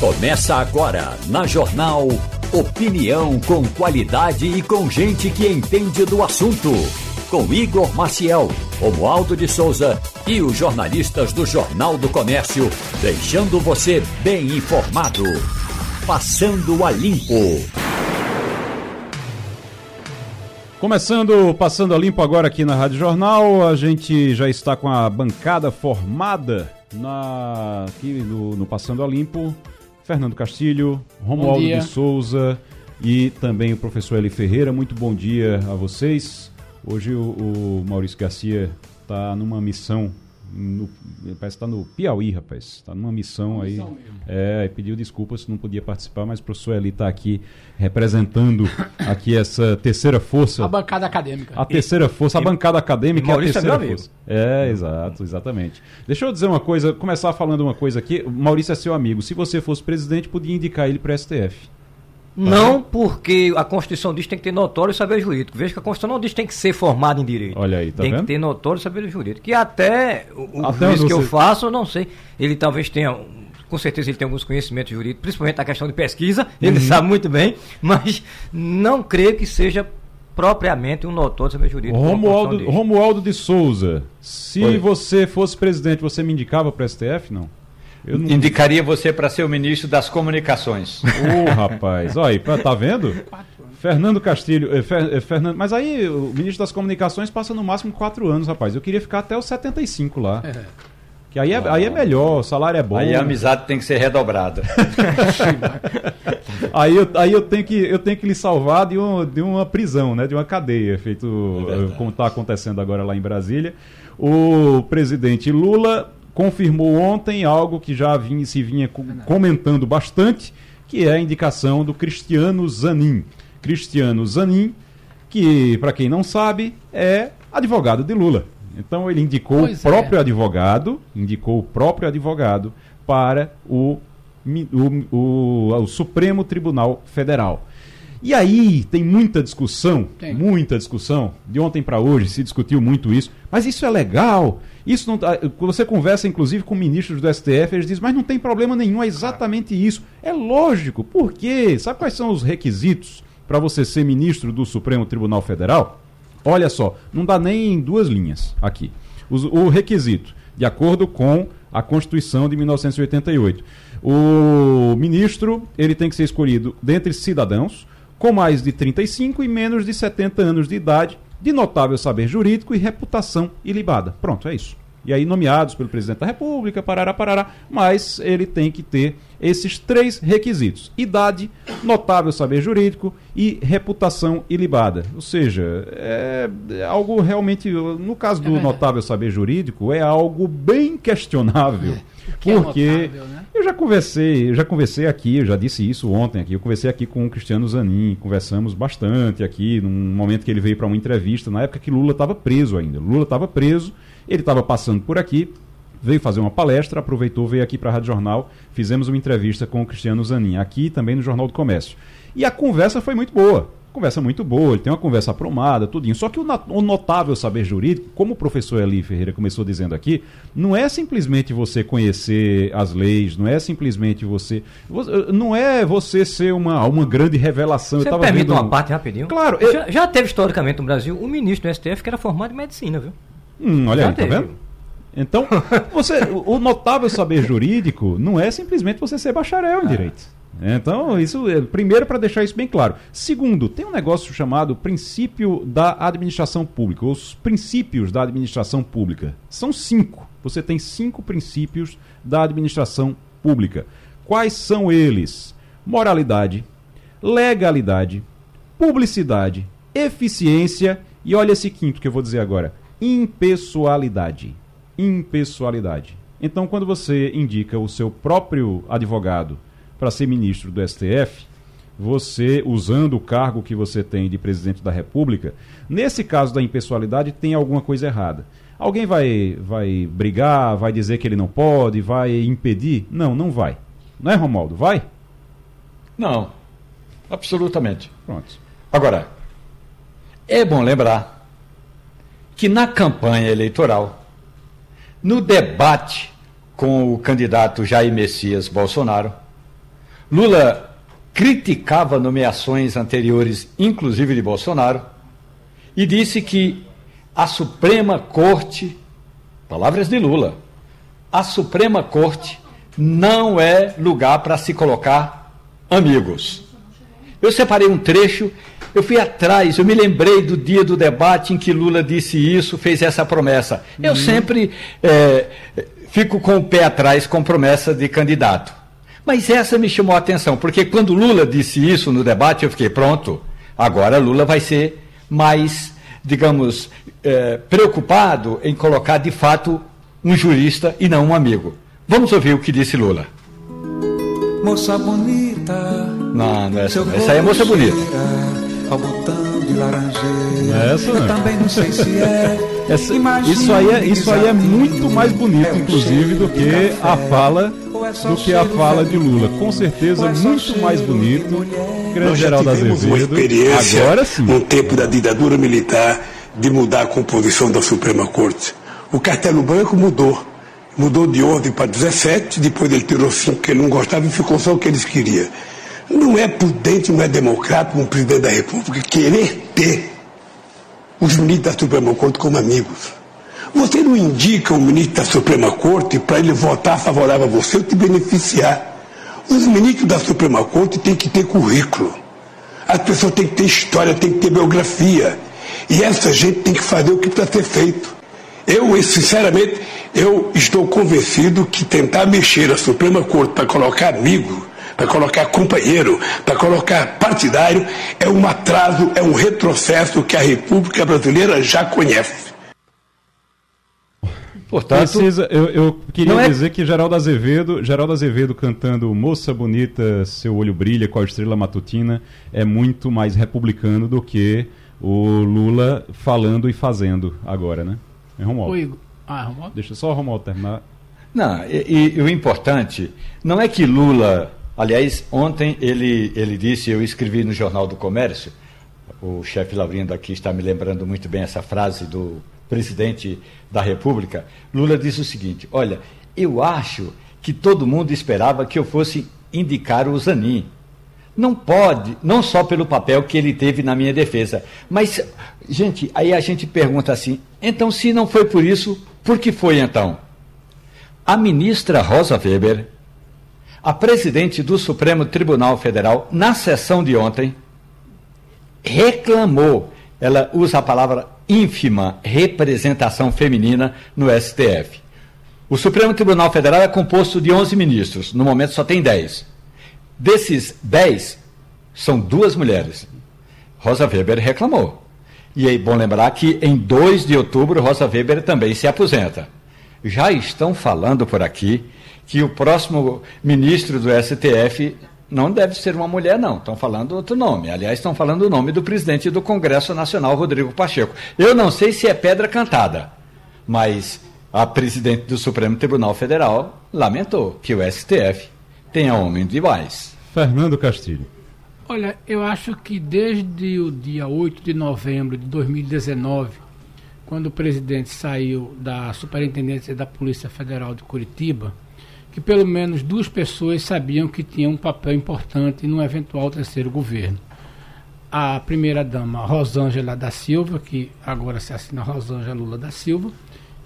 Começa agora na Jornal Opinião com qualidade e com gente que entende do assunto. Com Igor Maciel, Romualdo de Souza e os jornalistas do Jornal do Comércio, deixando você bem informado. Passando a Limpo. Começando, passando a limpo agora aqui na Rádio Jornal, a gente já está com a bancada formada na, aqui no, no Passando a Limpo. Fernando Castilho, Romualdo de Souza e também o professor Eli Ferreira. Muito bom dia a vocês. Hoje o, o Maurício Garcia está numa missão no, parece que está no Piauí, rapaz. Está numa missão aí. Missão é, pediu desculpas se não podia participar, mas o professor Eli está aqui representando aqui essa terceira força. A bancada acadêmica. A terceira força, a bancada acadêmica e a é terceira é força. É, exato, exatamente. Deixa eu dizer uma coisa, começar falando uma coisa aqui. O Maurício é seu amigo. Se você fosse presidente, podia indicar ele para STF. Não, porque a Constituição diz que tem que ter notório saber jurídico. Veja que a Constituição não diz que tem que ser formado em direito. Olha aí, tá Tem vendo? que ter notório saber jurídico. Que até o, até juiz que eu faço, eu não sei. Ele talvez tenha com certeza ele tem alguns conhecimentos jurídicos, principalmente na questão de pesquisa, ele uhum. sabe muito bem, mas não creio que seja propriamente um notório saber jurídico. Romualdo, Romualdo de Souza, se Oi. você fosse presidente, você me indicava para o STF, não? Não... Indicaria você para ser o ministro das comunicações. Ô, oh, rapaz, olha aí, tá vendo? Fernando Castilho, eh, Fer, eh, Fernando, mas aí o ministro das comunicações passa no máximo quatro anos, rapaz. Eu queria ficar até os 75 lá. É. Que aí é, aí é melhor, o salário é bom. Aí a amizade tem que ser redobrada. aí eu, aí eu, tenho que, eu tenho que lhe salvar de, um, de uma prisão, né? de uma cadeia, feito é como está acontecendo agora lá em Brasília. O presidente Lula confirmou ontem algo que já vinha, se vinha comentando bastante, que é a indicação do Cristiano Zanin. Cristiano Zanin, que, para quem não sabe, é advogado de Lula. Então ele indicou pois o próprio é. advogado, indicou o próprio advogado para o, o, o, o Supremo Tribunal Federal. E aí tem muita discussão, tem. muita discussão. De ontem para hoje se discutiu muito isso. Mas isso é legal. Isso não, tá, você conversa inclusive com ministros do STF, eles dizem, mas não tem problema nenhum, é exatamente isso. É lógico. Por quê? Sabe quais são os requisitos para você ser ministro do Supremo Tribunal Federal? Olha só, não dá nem duas linhas aqui. O, o requisito, de acordo com a Constituição de 1988. O ministro, ele tem que ser escolhido dentre cidadãos com mais de 35 e menos de 70 anos de idade, de notável saber jurídico e reputação ilibada. Pronto, é isso. E aí nomeados pelo presidente da República, parará, parará, mas ele tem que ter esses três requisitos: idade, notável saber jurídico e reputação ilibada. Ou seja, é algo realmente, no caso do é notável saber jurídico, é algo bem questionável. É. Que porque é notável, né? eu já conversei, eu já conversei aqui, eu já disse isso ontem aqui, eu conversei aqui com o Cristiano Zanin, conversamos bastante aqui, num momento que ele veio para uma entrevista, na época que Lula estava preso ainda. Lula estava preso, ele estava passando por aqui, veio fazer uma palestra, aproveitou, veio aqui para a Rádio Jornal, fizemos uma entrevista com o Cristiano Zanin, aqui também no Jornal do Comércio. E a conversa foi muito boa conversa muito boa, ele tem uma conversa aprumada, tudinho. Só que o, o, notável saber jurídico, como o professor Eli Ferreira começou dizendo aqui, não é simplesmente você conhecer as leis, não é simplesmente você. Não é você ser uma, uma grande revelação. Você Eu permite vendo... uma parte rapidinho? Claro. Já, eu... já, teve historicamente no Brasil um ministro do STF que era formado em medicina, viu? Hum, olha já aí, tá teve. tá vendo? Então, você, o notável saber jurídico não é simplesmente você ser bacharel em ah. direito. Então, isso é, primeiro para deixar isso bem claro. Segundo, tem um negócio chamado princípio da administração pública, os princípios da administração pública. São cinco. Você tem cinco princípios da administração pública. Quais são eles? Moralidade, legalidade, publicidade, eficiência e olha esse quinto que eu vou dizer agora: impessoalidade. Impessoalidade. Então, quando você indica o seu próprio advogado para ser ministro do STF, você, usando o cargo que você tem de presidente da República, nesse caso da impessoalidade, tem alguma coisa errada. Alguém vai, vai brigar, vai dizer que ele não pode, vai impedir? Não, não vai. Não é, Romualdo? Vai? Não, absolutamente. Pronto. Agora, é bom lembrar que na campanha eleitoral, no debate com o candidato Jair Messias Bolsonaro, Lula criticava nomeações anteriores, inclusive de Bolsonaro, e disse que a Suprema Corte, palavras de Lula, a Suprema Corte não é lugar para se colocar amigos. Eu separei um trecho, eu fui atrás, eu me lembrei do dia do debate em que Lula disse isso, fez essa promessa. Eu uhum. sempre é, fico com o pé atrás com promessa de candidato. Mas essa me chamou a atenção, porque quando Lula disse isso no debate, eu fiquei pronto. Agora Lula vai ser mais, digamos, é, preocupado em colocar de fato um jurista e não um amigo. Vamos ouvir o que disse Lula. Moça bonita. Não, não é essa. Essa aí é moça bonita. Essa, Eu também não sei se é. Essa, isso aí é, isso aí é muito mais bonito, inclusive, do que a fala do que a fala de Lula. Com certeza, muito mais bonito. Grande Geraldo Azevedo. Uma experiência, Agora sim. no tempo da ditadura militar, de mudar a composição da Suprema Corte. O Castelo Branco mudou. Mudou de ordem para 17, depois ele tirou 5 que ele não gostava e ficou só o que eles queriam. Não é prudente, não é democrático um presidente da República querer ter os ministros da Suprema Corte como amigos. Você não indica o ministro da Suprema Corte para ele votar favorável a você ou te beneficiar. Os ministros da Suprema Corte têm que ter currículo. As pessoas têm que ter história, têm que ter biografia. E essa gente tem que fazer o que precisa ser feito. Eu, sinceramente, eu estou convencido que tentar mexer a Suprema Corte para colocar amigo, para colocar companheiro, para colocar partidário, é um atraso, é um retrocesso que a República Brasileira já conhece. Portanto, Precisa, eu, eu queria é... dizer que Geraldo Azevedo, Geraldo Azevedo cantando Moça Bonita, Seu Olho Brilha com a Estrela Matutina é muito mais republicano do que o Lula falando e fazendo agora, né? É Romualdo. Ah, Romualdo? Deixa só o Romualdo terminar. Não, e, e, o importante não é que Lula, aliás, ontem ele, ele disse, eu escrevi no Jornal do Comércio, o chefe Laurindo aqui está me lembrando muito bem essa frase do presidente da República, Lula disse o seguinte: Olha, eu acho que todo mundo esperava que eu fosse indicar o Zanin. Não pode, não só pelo papel que ele teve na minha defesa, mas, gente, aí a gente pergunta assim: então, se não foi por isso, por que foi então? A ministra Rosa Weber, a presidente do Supremo Tribunal Federal, na sessão de ontem, reclamou, ela usa a palavra ínfima representação feminina no STF. O Supremo Tribunal Federal é composto de 11 ministros, no momento só tem 10. Desses 10, são duas mulheres. Rosa Weber reclamou. E é bom lembrar que em 2 de outubro Rosa Weber também se aposenta. Já estão falando por aqui que o próximo ministro do STF não deve ser uma mulher, não. Estão falando outro nome. Aliás, estão falando o nome do presidente do Congresso Nacional, Rodrigo Pacheco. Eu não sei se é pedra cantada, mas a presidente do Supremo Tribunal Federal lamentou que o STF tenha homem demais. Fernando Castilho. Olha, eu acho que desde o dia 8 de novembro de 2019, quando o presidente saiu da Superintendência da Polícia Federal de Curitiba, que pelo menos duas pessoas sabiam que tinham um papel importante no eventual terceiro governo. A primeira-dama Rosângela da Silva, que agora se assina Rosângela Lula da Silva,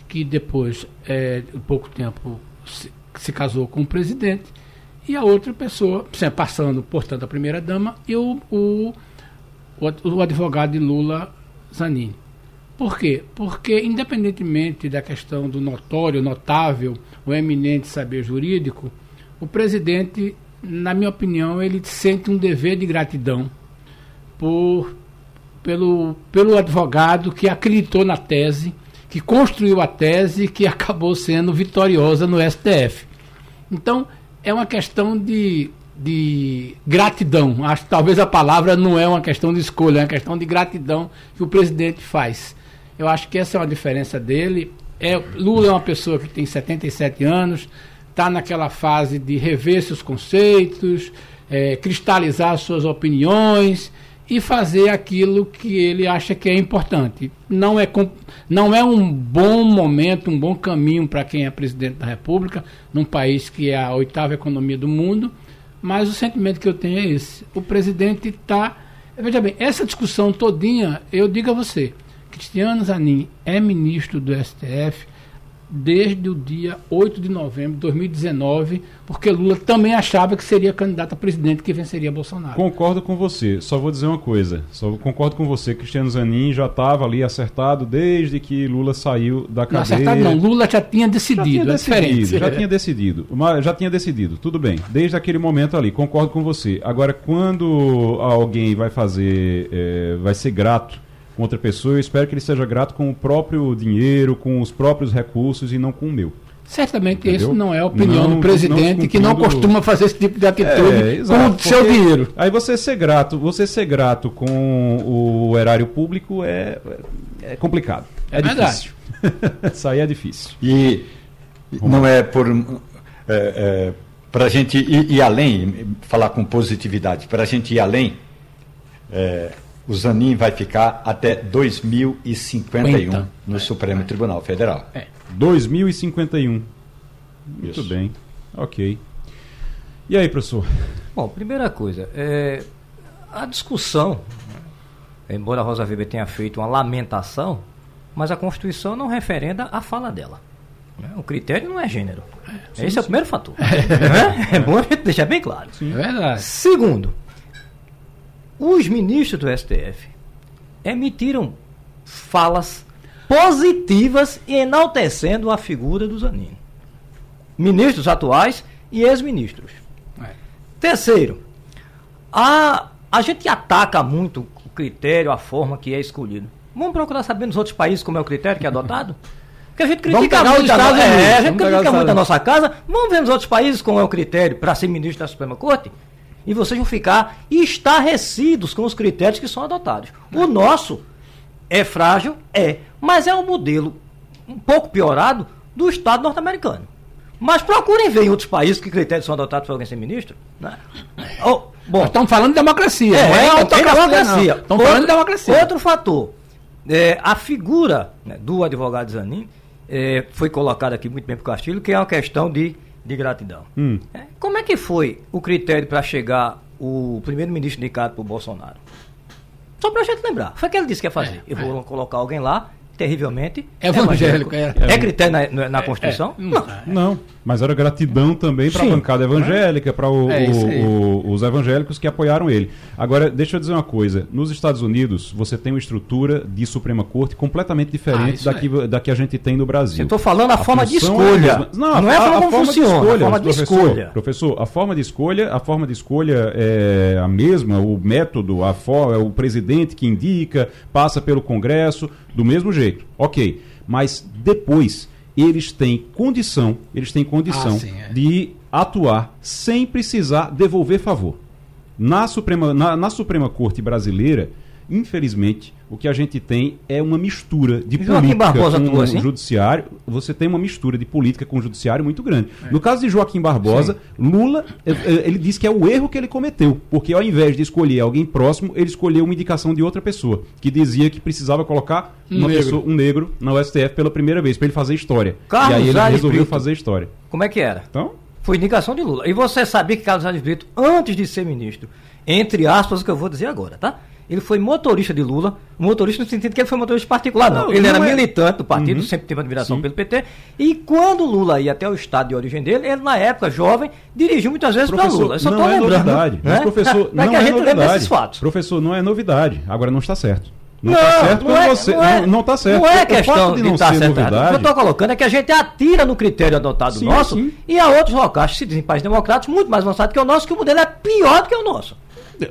que depois, é, de pouco tempo, se, se casou com o presidente, e a outra pessoa, passando, portanto, a primeira-dama, e o, o, o advogado de Lula, Zanini. Por quê? Porque, independentemente da questão do notório, notável, o eminente saber jurídico, o presidente, na minha opinião, ele sente um dever de gratidão por, pelo, pelo advogado que acreditou na tese, que construiu a tese que acabou sendo vitoriosa no STF. Então, é uma questão de, de gratidão. Acho que talvez a palavra não é uma questão de escolha, é uma questão de gratidão que o presidente faz. Eu acho que essa é uma diferença dele. É, Lula é uma pessoa que tem 77 anos, está naquela fase de rever seus conceitos, é, cristalizar suas opiniões e fazer aquilo que ele acha que é importante. Não é, não é um bom momento, um bom caminho para quem é presidente da República, num país que é a oitava economia do mundo, Mas o sentimento que eu tenho é esse. O presidente está. Veja bem, essa discussão todinha, eu digo a você, Cristiano Zanin é ministro do STF, desde o dia 8 de novembro de 2019, porque Lula também achava que seria candidato a presidente que venceria Bolsonaro. Concordo com você, só vou dizer uma coisa, só concordo com você, Cristiano Zanin já estava ali acertado desde que Lula saiu da cadeia. Não acertado não, Lula já tinha decidido, já tinha é decidido, já tinha decidido, já tinha decidido, tudo bem, desde aquele momento ali, concordo com você. Agora, quando alguém vai fazer, é, vai ser grato com outra pessoa, eu espero que ele seja grato com o próprio dinheiro, com os próprios recursos e não com o meu. Certamente isso não é a opinião não, do presidente não que não costuma fazer esse tipo de atitude é, exato, com o seu dinheiro. Aí você ser grato, você ser grato com o erário público é, é complicado. É, é difícil. Isso aí é difícil. E não é por é, é, para a gente ir, ir, além, falar com positividade, para a gente ir além, é, o Zanin vai ficar até 2051 50. no é, Supremo é. Tribunal Federal. É. 2051. Muito Isso. bem. Ok. E aí, professor? Bom, primeira coisa, é, a discussão, embora a Rosa Weber tenha feito uma lamentação, mas a Constituição não referenda a fala dela. Né? O critério não é gênero. É, sim, Esse sim. é o primeiro fator. É, é bom a gente deixar bem claro. Sim. É verdade. Segundo, os ministros do STF emitiram falas positivas e enaltecendo a figura do Zanin. Ministros atuais e ex-ministros. É. Terceiro, a, a gente ataca muito o critério, a forma que é escolhido. Vamos procurar saber nos outros países como é o critério que é adotado? Porque a gente critica muito a, no... é, a gente critica muito a nossa casa. Vamos ver nos outros países como é o critério para ser ministro da Suprema Corte? E vocês vão ficar estarrecidos com os critérios que são adotados. O nosso é frágil? É, mas é um modelo um pouco piorado do Estado norte-americano. Mas procurem ver em outros países que critérios são adotados para alguém ser ministro. Né? Oh, bom, estamos falando de democracia, é, não é, é autocracia. Estamos falando de democracia. Outro fator, é, a figura né, do advogado Zanin é, foi colocada aqui muito bem para o Castilho, que é uma questão de de gratidão. Hum. É, como é que foi o critério para chegar o primeiro-ministro indicado por Bolsonaro? Só para a gente lembrar. Foi o que ele disse que ia fazer. É, Eu vou é. colocar alguém lá terrivelmente evangélico. É, é critério na, na, Constituição? Não. não. Mas era gratidão também para a bancada evangélica, para os evangélicos que apoiaram ele. Agora, deixa eu dizer uma coisa: nos Estados Unidos, você tem uma estrutura de Suprema Corte completamente diferente ah, daqui, é. da que a gente tem no Brasil. Eu estou falando a, a forma de escolha. É não, não é a, a, a forma funciona, de escolha. A forma de professor, escolha. Professor, a forma de escolha, a forma de escolha é a mesma, o método, a forma, o presidente que indica, passa pelo Congresso, do mesmo jeito. Ok. Mas depois eles têm condição, eles têm condição ah, sim, é. de atuar sem precisar devolver favor. Na Suprema, na, na Suprema Corte Brasileira, infelizmente, o que a gente tem é uma mistura de e política Barbosa com o assim? judiciário. Você tem uma mistura de política com o judiciário muito grande. É. No caso de Joaquim Barbosa, Sim. Lula, é, é, ele disse que é o erro que ele cometeu, porque ao invés de escolher alguém próximo, ele escolheu uma indicação de outra pessoa, que dizia que precisava colocar um, uma negro. Pessoa, um negro na STF pela primeira vez, para ele fazer história. Carlos e aí ele resolveu Brito. fazer história. Como é que era? Então, foi indicação de Lula. E você sabia que Carlos Alves Brito, antes de ser ministro, entre aspas, o que eu vou dizer agora, tá? Ele foi motorista de Lula, motorista no sentido que ele foi motorista particular, não. não ele não era é... militante do partido, uhum. sempre teve admiração Sim. pelo PT. E quando Lula ia até o estado de origem dele, ele, na época, jovem, dirigiu muitas vezes para Lula. Eu só não é lembrando, novidade. Né? Mas, professor, não que a é gente novidade. esses fatos. Professor, não é novidade. Agora não está certo. Não, está certo não é, você. Não, é, não, não tá certo. Não é questão de, de não estar tá certo. Novidade, o que eu estou colocando é que a gente atira no critério adotado sim, nosso sim. e há outros locais que se dizem países democráticos muito mais avançados que o nosso, que o modelo é pior do que o nosso.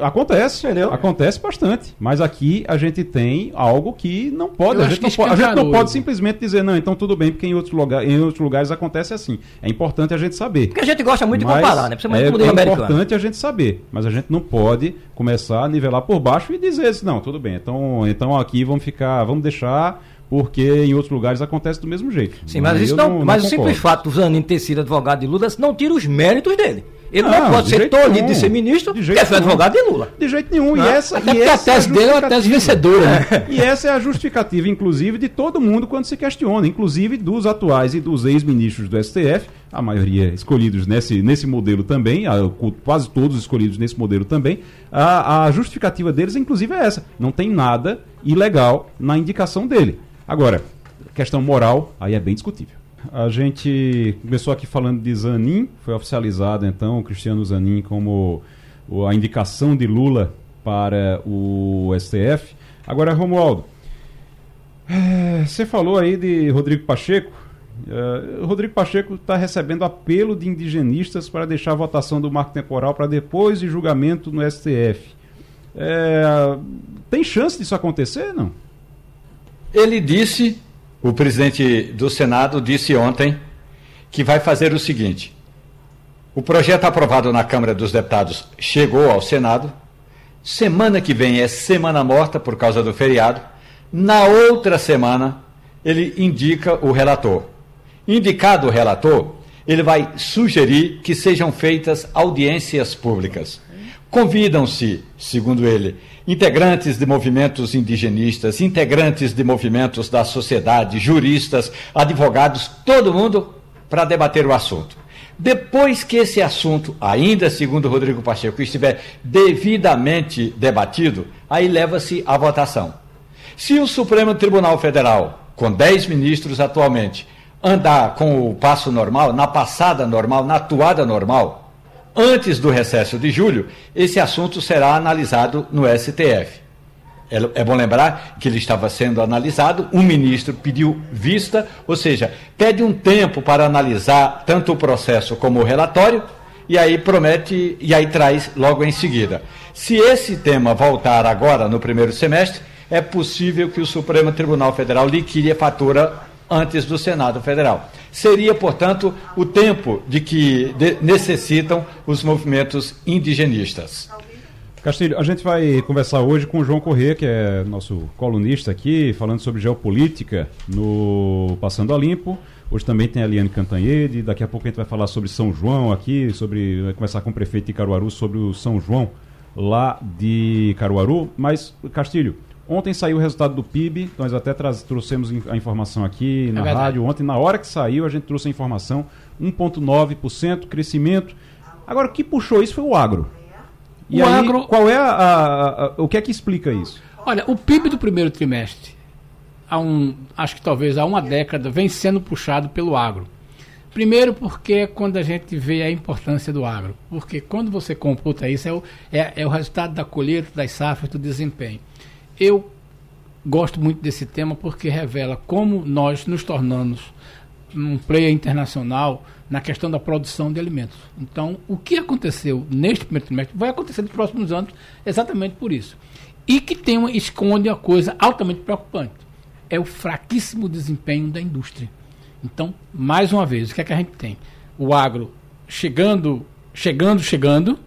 Acontece, entendeu? Acontece bastante. Mas aqui a gente tem algo que não pode. A gente não, pode a gente não pode simplesmente dizer, não, então tudo bem, porque em outros, lugar, em outros lugares acontece assim. É importante a gente saber. Porque a gente gosta muito mas de comparar, né? Principalmente é, com o é importante a gente saber. Mas a gente não pode começar a nivelar por baixo e dizer assim, não, tudo bem, então, então aqui vamos ficar, vamos deixar porque em outros lugares acontece do mesmo jeito. Sim, mas, isso não, não, mas o simples fato do Zanin ter sido advogado de Lula não tira os méritos dele. Ele não, não pode ser tolhido de ser ministro, de porque foi advogado de Lula. De jeito nenhum. Não. E essa, Até e porque essa a tese é a dele é uma tese vencedora. Né? e essa é a justificativa, inclusive, de todo mundo quando se questiona, inclusive dos atuais e dos ex-ministros do STF, a maioria escolhidos nesse, nesse modelo também, a, quase todos escolhidos nesse modelo também. A, a justificativa deles, inclusive, é essa. Não tem nada ilegal na indicação dele. Agora, questão moral, aí é bem discutível. A gente começou aqui falando de Zanin, foi oficializado então o Cristiano Zanin como a indicação de Lula para o STF. Agora, Romualdo, é, você falou aí de Rodrigo Pacheco. Uh, Rodrigo Pacheco está recebendo apelo de indigenistas para deixar a votação do marco temporal para depois de julgamento no STF. É, tem chance disso acontecer, não? Ele disse o presidente do Senado disse ontem que vai fazer o seguinte: o projeto aprovado na Câmara dos Deputados chegou ao Senado. Semana que vem é semana morta por causa do feriado. Na outra semana, ele indica o relator. Indicado o relator, ele vai sugerir que sejam feitas audiências públicas. Convidam-se, segundo ele, integrantes de movimentos indigenistas, integrantes de movimentos da sociedade, juristas, advogados, todo mundo para debater o assunto. Depois que esse assunto, ainda segundo Rodrigo Pacheco, estiver devidamente debatido, aí leva-se à votação. Se o Supremo Tribunal Federal, com 10 ministros atualmente, andar com o passo normal, na passada normal, na atuada normal, Antes do recesso de julho, esse assunto será analisado no STF. É, é bom lembrar que ele estava sendo analisado, um ministro pediu vista, ou seja, pede um tempo para analisar tanto o processo como o relatório, e aí promete, e aí traz logo em seguida. Se esse tema voltar agora no primeiro semestre, é possível que o Supremo Tribunal Federal liquide a fatura antes do Senado Federal. Seria, portanto, o tempo de que de necessitam os movimentos indigenistas. Castilho, a gente vai conversar hoje com o João Corrêa, que é nosso colunista aqui, falando sobre geopolítica no Passando a Limpo. Hoje também tem a Eliane Cantanhede, daqui a pouco a gente vai falar sobre São João aqui, sobre vai conversar com o prefeito de Caruaru sobre o São João lá de Caruaru. Mas, Castilho, Ontem saiu o resultado do PIB, nós até trouxemos a informação aqui na é rádio. Ontem, na hora que saiu, a gente trouxe a informação: 1,9% crescimento. Agora, o que puxou isso foi o agro. E o aí, agro... qual é a, a, a, o que é que explica isso? Olha, o PIB do primeiro trimestre, há um, acho que talvez há uma década, vem sendo puxado pelo agro. Primeiro porque é quando a gente vê a importância do agro. Porque quando você computa isso, é o, é, é o resultado da colheita, das safras, do desempenho. Eu gosto muito desse tema porque revela como nós nos tornamos um player internacional na questão da produção de alimentos. Então, o que aconteceu neste primeiro trimestre vai acontecer nos próximos anos exatamente por isso. E que tem uma, esconde uma coisa altamente preocupante. É o fraquíssimo desempenho da indústria. Então, mais uma vez, o que é que a gente tem? O agro chegando, chegando, chegando,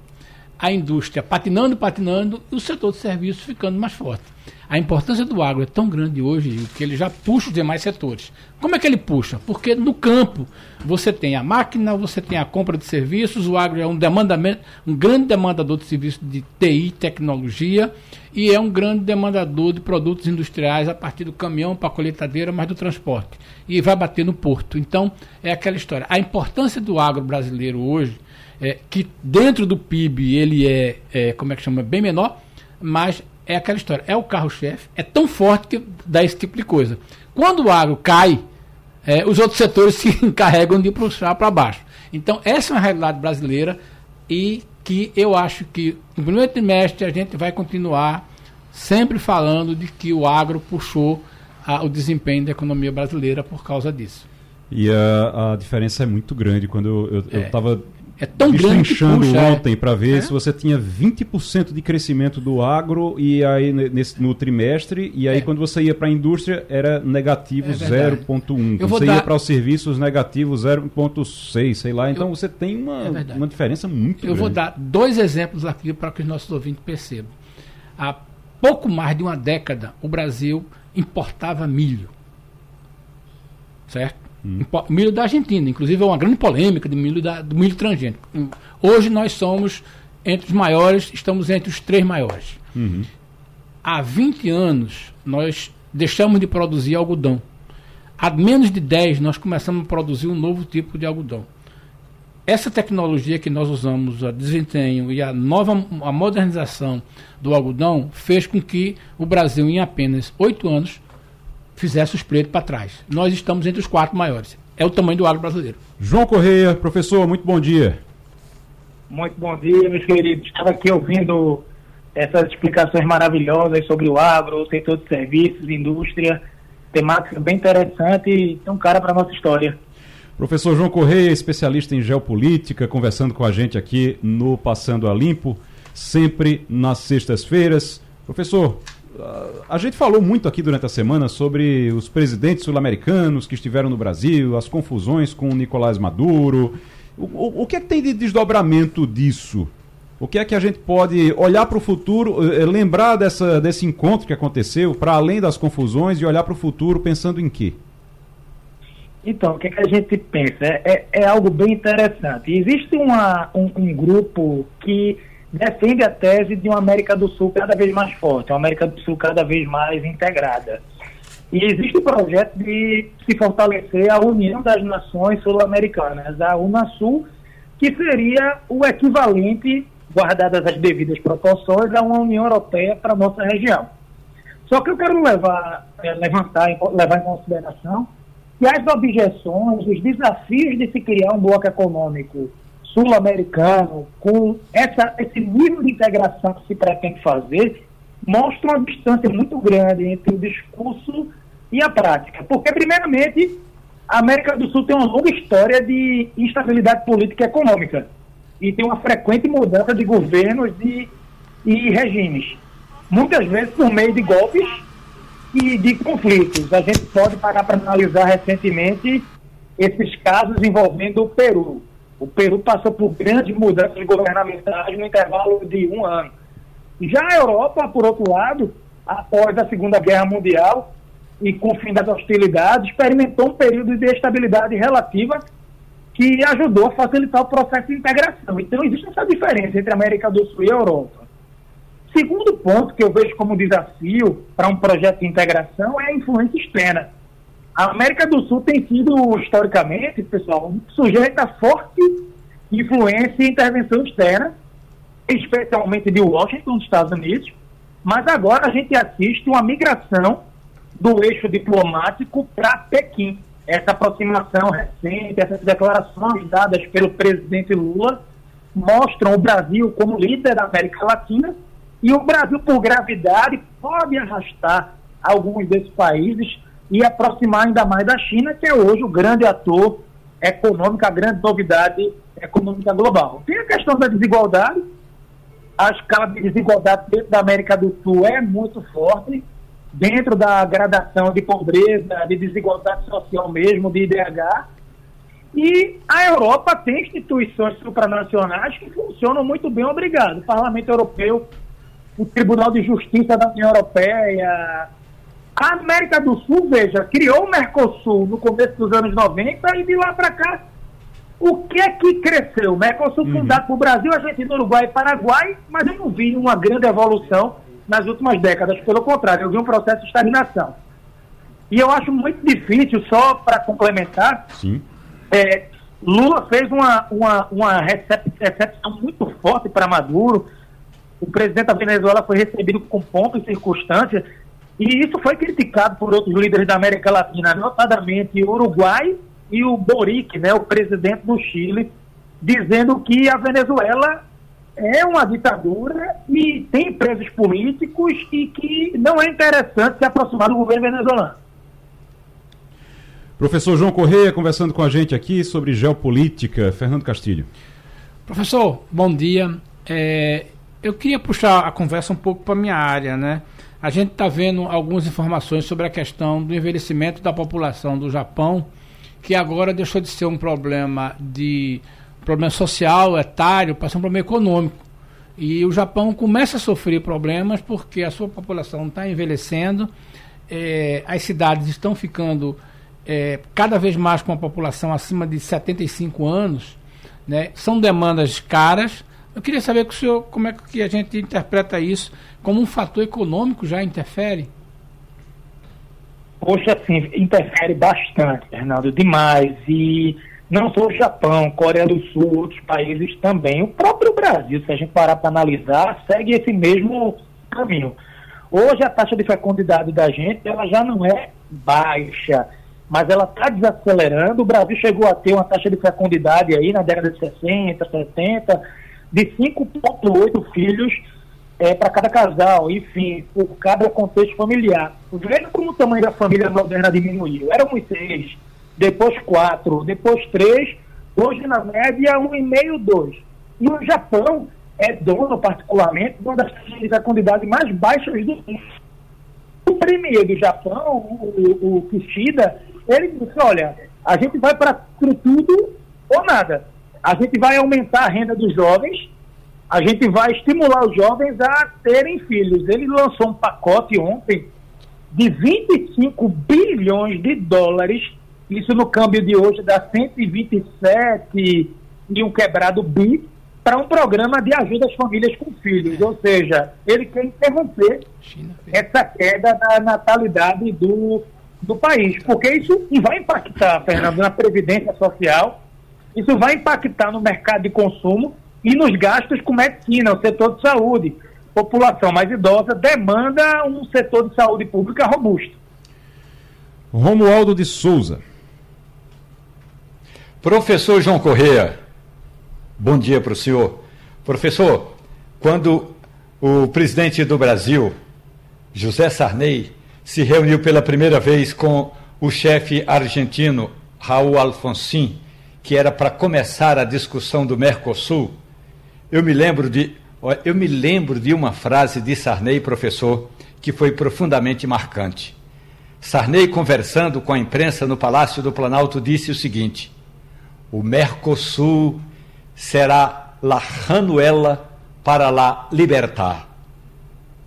a indústria patinando, patinando e o setor de serviços ficando mais forte. A importância do agro é tão grande hoje que ele já puxa os demais setores. Como é que ele puxa? Porque no campo você tem a máquina, você tem a compra de serviços, o agro é um demandamento, um grande demandador de serviços de TI, tecnologia, e é um grande demandador de produtos industriais a partir do caminhão para a colheitadeira, mas do transporte. E vai bater no porto. Então, é aquela história. A importância do agro brasileiro hoje, é, que dentro do PIB ele é, é, como é que chama, bem menor, mas é aquela história, é o carro-chefe, é tão forte que dá esse tipo de coisa. Quando o agro cai, é, os outros setores se encarregam de puxar para baixo. Então, essa é uma realidade brasileira e que eu acho que no primeiro trimestre a gente vai continuar sempre falando de que o agro puxou a, o desempenho da economia brasileira por causa disso. E a, a diferença é muito grande. Quando eu estava é é tão grande que puxa, é. ontem é. para ver é? se você tinha 20% de crescimento do agro e aí nesse, no trimestre e aí é. quando você ia para a indústria era negativo é 0.1. Quando você dar... ia para os serviços negativo 0.6, sei lá. Então Eu... você tem uma, é uma diferença muito Eu grande. vou dar dois exemplos aqui para que os nossos ouvintes percebam. Há pouco mais de uma década o Brasil importava milho. Certo? Hum. Milho da Argentina, inclusive é uma grande polêmica de milho da, do milho transgênico. Hoje nós somos entre os maiores, estamos entre os três maiores. Uhum. Há 20 anos nós deixamos de produzir algodão. Há menos de 10 nós começamos a produzir um novo tipo de algodão. Essa tecnologia que nós usamos, o desempenho e a nova a modernização do algodão fez com que o Brasil, em apenas oito anos, fizesse os pretos para trás. Nós estamos entre os quatro maiores. É o tamanho do agro brasileiro. João Correia, professor, muito bom dia. Muito bom dia, meus queridos. Estava aqui ouvindo essas explicações maravilhosas sobre o agro, o setor de serviços, indústria, temática bem interessante e tem um cara para a nossa história. Professor João Correia, especialista em geopolítica, conversando com a gente aqui no Passando a Limpo, sempre nas sextas-feiras. Professor, a gente falou muito aqui durante a semana sobre os presidentes sul-americanos que estiveram no Brasil, as confusões com Nicolás Maduro. O, o, o que é que tem de desdobramento disso? O que é que a gente pode olhar para o futuro, eh, lembrar dessa, desse encontro que aconteceu, para além das confusões, e olhar para o futuro pensando em quê? Então, o que, é que a gente pensa? É, é, é algo bem interessante. Existe uma, um, um, grupo que defende a tese de uma América do Sul cada vez mais forte, uma América do Sul cada vez mais integrada. E existe o projeto de se fortalecer a União das Nações Sul-Americanas, a UNASUL, que seria o equivalente, guardadas as devidas proporções, a uma União Europeia para a nossa região. Só que eu quero levar, é, levantar, levar em consideração que as objeções, os desafios de se criar um bloco econômico sul-americano, com essa, esse nível de integração que se pretende fazer, mostram uma distância muito grande entre o discurso e a prática. Porque, primeiramente, a América do Sul tem uma longa história de instabilidade política e econômica e tem uma frequente mudança de governos e, e regimes. Muitas vezes por meio de golpes e de conflitos. A gente pode parar para analisar recentemente esses casos envolvendo o Peru. O Peru passou por grandes mudanças governamentais no intervalo de um ano. Já a Europa, por outro lado, após a Segunda Guerra Mundial e com o fim das hostilidades, experimentou um período de estabilidade relativa que ajudou a facilitar o processo de integração. Então, existe essa diferença entre a América do Sul e a Europa. Segundo ponto que eu vejo como desafio para um projeto de integração é a influência externa. A América do Sul tem sido, historicamente, pessoal, sujeita a forte influência e intervenção externa, especialmente de Washington, dos Estados Unidos, mas agora a gente assiste uma migração do eixo diplomático para Pequim. Essa aproximação recente, essas declarações dadas pelo presidente Lula mostram o Brasil como líder da América Latina e o Brasil, por gravidade, pode arrastar alguns desses países e aproximar ainda mais da China, que é hoje o grande ator econômico, a grande novidade econômica global. Tem a questão da desigualdade, a escala de desigualdade dentro da América do Sul é muito forte, dentro da gradação de pobreza, de desigualdade social mesmo, de IDH. E a Europa tem instituições supranacionais que funcionam muito bem, obrigado. O Parlamento Europeu o Tribunal de Justiça da União Europeia. A América do Sul, veja, criou o Mercosul no começo dos anos 90 e de lá para cá, o que é que cresceu? O Mercosul uhum. fundado por Brasil, Argentina, Uruguai e Paraguai, mas eu não vi uma grande evolução nas últimas décadas. Pelo contrário, eu vi um processo de estagnação. E eu acho muito difícil, só para complementar, é, Lula fez uma, uma, uma recepção muito forte para Maduro, o presidente da Venezuela foi recebido com pompa e circunstância, e isso foi criticado por outros líderes da América Latina, notadamente o Uruguai e o Boric, né, o presidente do Chile, dizendo que a Venezuela é uma ditadura e tem presos políticos e que não é interessante se aproximar do governo venezuelano. Professor João Correia conversando com a gente aqui sobre geopolítica. Fernando Castilho. Professor, bom dia. É, eu queria puxar a conversa um pouco para a minha área, né? A gente está vendo algumas informações sobre a questão do envelhecimento da população do Japão, que agora deixou de ser um problema de problema social, etário, para ser um problema econômico. E o Japão começa a sofrer problemas porque a sua população está envelhecendo, é, as cidades estão ficando é, cada vez mais com a população acima de 75 anos, né? São demandas caras. Eu queria saber com o senhor como é que a gente interpreta isso como um fator econômico já interfere? Poxa, sim, interfere bastante, Fernando, demais. E não só o Japão, Coreia do Sul, outros países também. O próprio Brasil, se a gente parar para analisar, segue esse mesmo caminho. Hoje a taxa de fecundidade da gente ela já não é baixa, mas ela está desacelerando. O Brasil chegou a ter uma taxa de fecundidade aí na década de 60, 70, de 5,8 filhos é, para cada casal, enfim, por cada contexto familiar. Veja como o tamanho da família moderna diminuiu. Éramos seis, depois quatro, depois três, hoje na média um e meio, dois. E o Japão é dono, particularmente, de uma das fecundidades mais baixas do mundo. O premier do Japão, o, o Kishida, ele disse, olha, a gente vai para tudo ou nada. A gente vai aumentar a renda dos jovens, a gente vai estimular os jovens a terem filhos. Ele lançou um pacote ontem de 25 bilhões de dólares, isso no câmbio de hoje dá 127 e um quebrado bi, para um programa de ajuda às famílias com filhos. Ou seja, ele quer interromper essa queda da natalidade do, do país, porque isso vai impactar, Fernando, na previdência social, isso vai impactar no mercado de consumo e nos gastos com medicina, o setor de saúde. População mais idosa demanda um setor de saúde pública robusto. Romualdo de Souza. Professor João Correia, bom dia para o senhor. Professor, quando o presidente do Brasil, José Sarney, se reuniu pela primeira vez com o chefe argentino Raul Alfonsin, que era para começar a discussão do Mercosul, eu me lembro de, eu me lembro de uma frase de Sarney, professor, que foi profundamente marcante. Sarney, conversando com a imprensa no Palácio do Planalto, disse o seguinte: o Mercosul será la Ranuela para la libertar.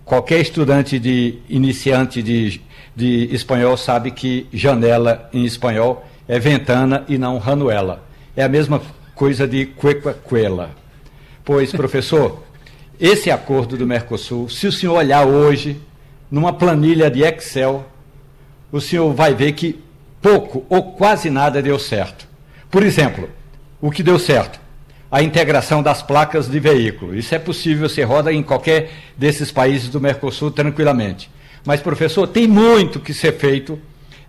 Qualquer estudante de iniciante de, de espanhol sabe que janela em espanhol é ventana e não ranuela. É a mesma coisa de cuequaquela. Pois, professor, esse acordo do Mercosul, se o senhor olhar hoje numa planilha de Excel, o senhor vai ver que pouco ou quase nada deu certo. Por exemplo, o que deu certo? A integração das placas de veículo. Isso é possível, você roda em qualquer desses países do Mercosul tranquilamente. Mas, professor, tem muito que ser feito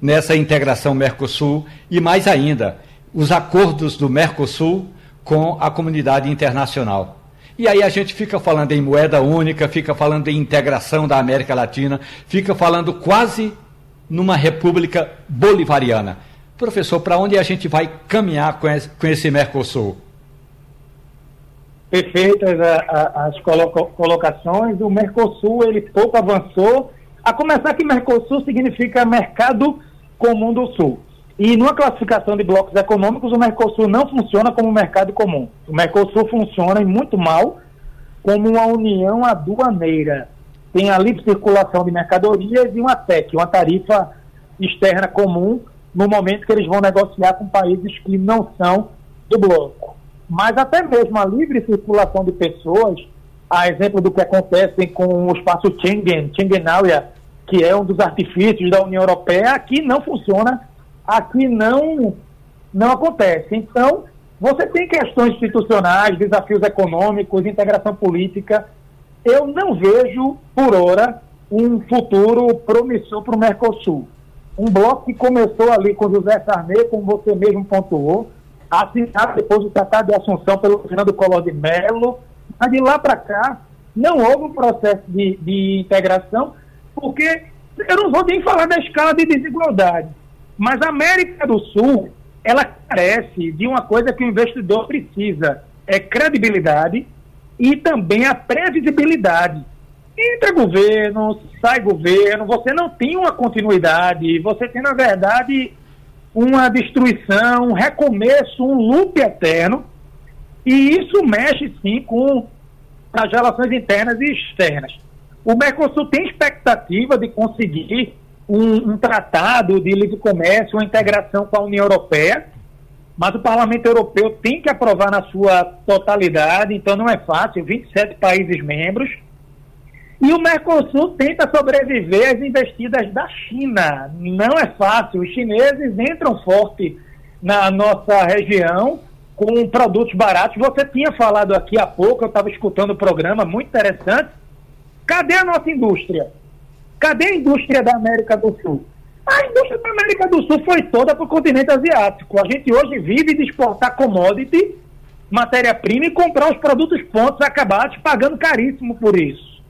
nessa integração Mercosul e mais ainda, os acordos do Mercosul com a comunidade internacional. E aí a gente fica falando em moeda única, fica falando em integração da América Latina, fica falando quase numa república bolivariana. Professor, para onde a gente vai caminhar com esse, Mercosul? Perfeitas as colocações. O Mercosul ele pouco avançou. A começar que Mercosul significa Mercado Comum do Sul. E numa classificação de blocos econômicos, o Mercosul não funciona como mercado comum. O Mercosul funciona e muito mal como uma união aduaneira. Tem a livre circulação de mercadorias e uma TEC, uma tarifa externa comum, no momento que eles vão negociar com países que não são do bloco. Mas até mesmo a livre circulação de pessoas, a exemplo do que acontece com o espaço Schengen, Schengenária, que é um dos artifícios da União Europeia, aqui não funciona aqui não, não acontece. Então, você tem questões institucionais, desafios econômicos, integração política. Eu não vejo, por hora, um futuro promissor para o Mercosul. Um bloco que começou ali com José Sarney, como você mesmo pontuou, assinado depois do Tratado de Assunção pelo Fernando Collor de Mello, mas de lá para cá não houve um processo de, de integração, porque eu não vou nem falar da escala de desigualdade. Mas a América do Sul, ela carece de uma coisa que o investidor precisa, é credibilidade e também a previsibilidade. Entra governo, sai governo, você não tem uma continuidade, você tem, na verdade, uma destruição, um recomeço, um loop eterno, e isso mexe, sim, com as relações internas e externas. O Mercosul tem expectativa de conseguir um, um tratado de livre comércio, uma integração com a União Europeia, mas o Parlamento Europeu tem que aprovar na sua totalidade, então não é fácil, 27 países membros. E o Mercosul tenta sobreviver às investidas da China. Não é fácil. Os chineses entram forte na nossa região com produtos baratos. Você tinha falado aqui há pouco, eu estava escutando o programa, muito interessante. Cadê a nossa indústria? Cadê a indústria da América do Sul? A indústria da América do Sul foi toda para o continente asiático. A gente hoje vive de exportar commodity, matéria-prima e comprar os produtos pontos acabados pagando caríssimo por isso.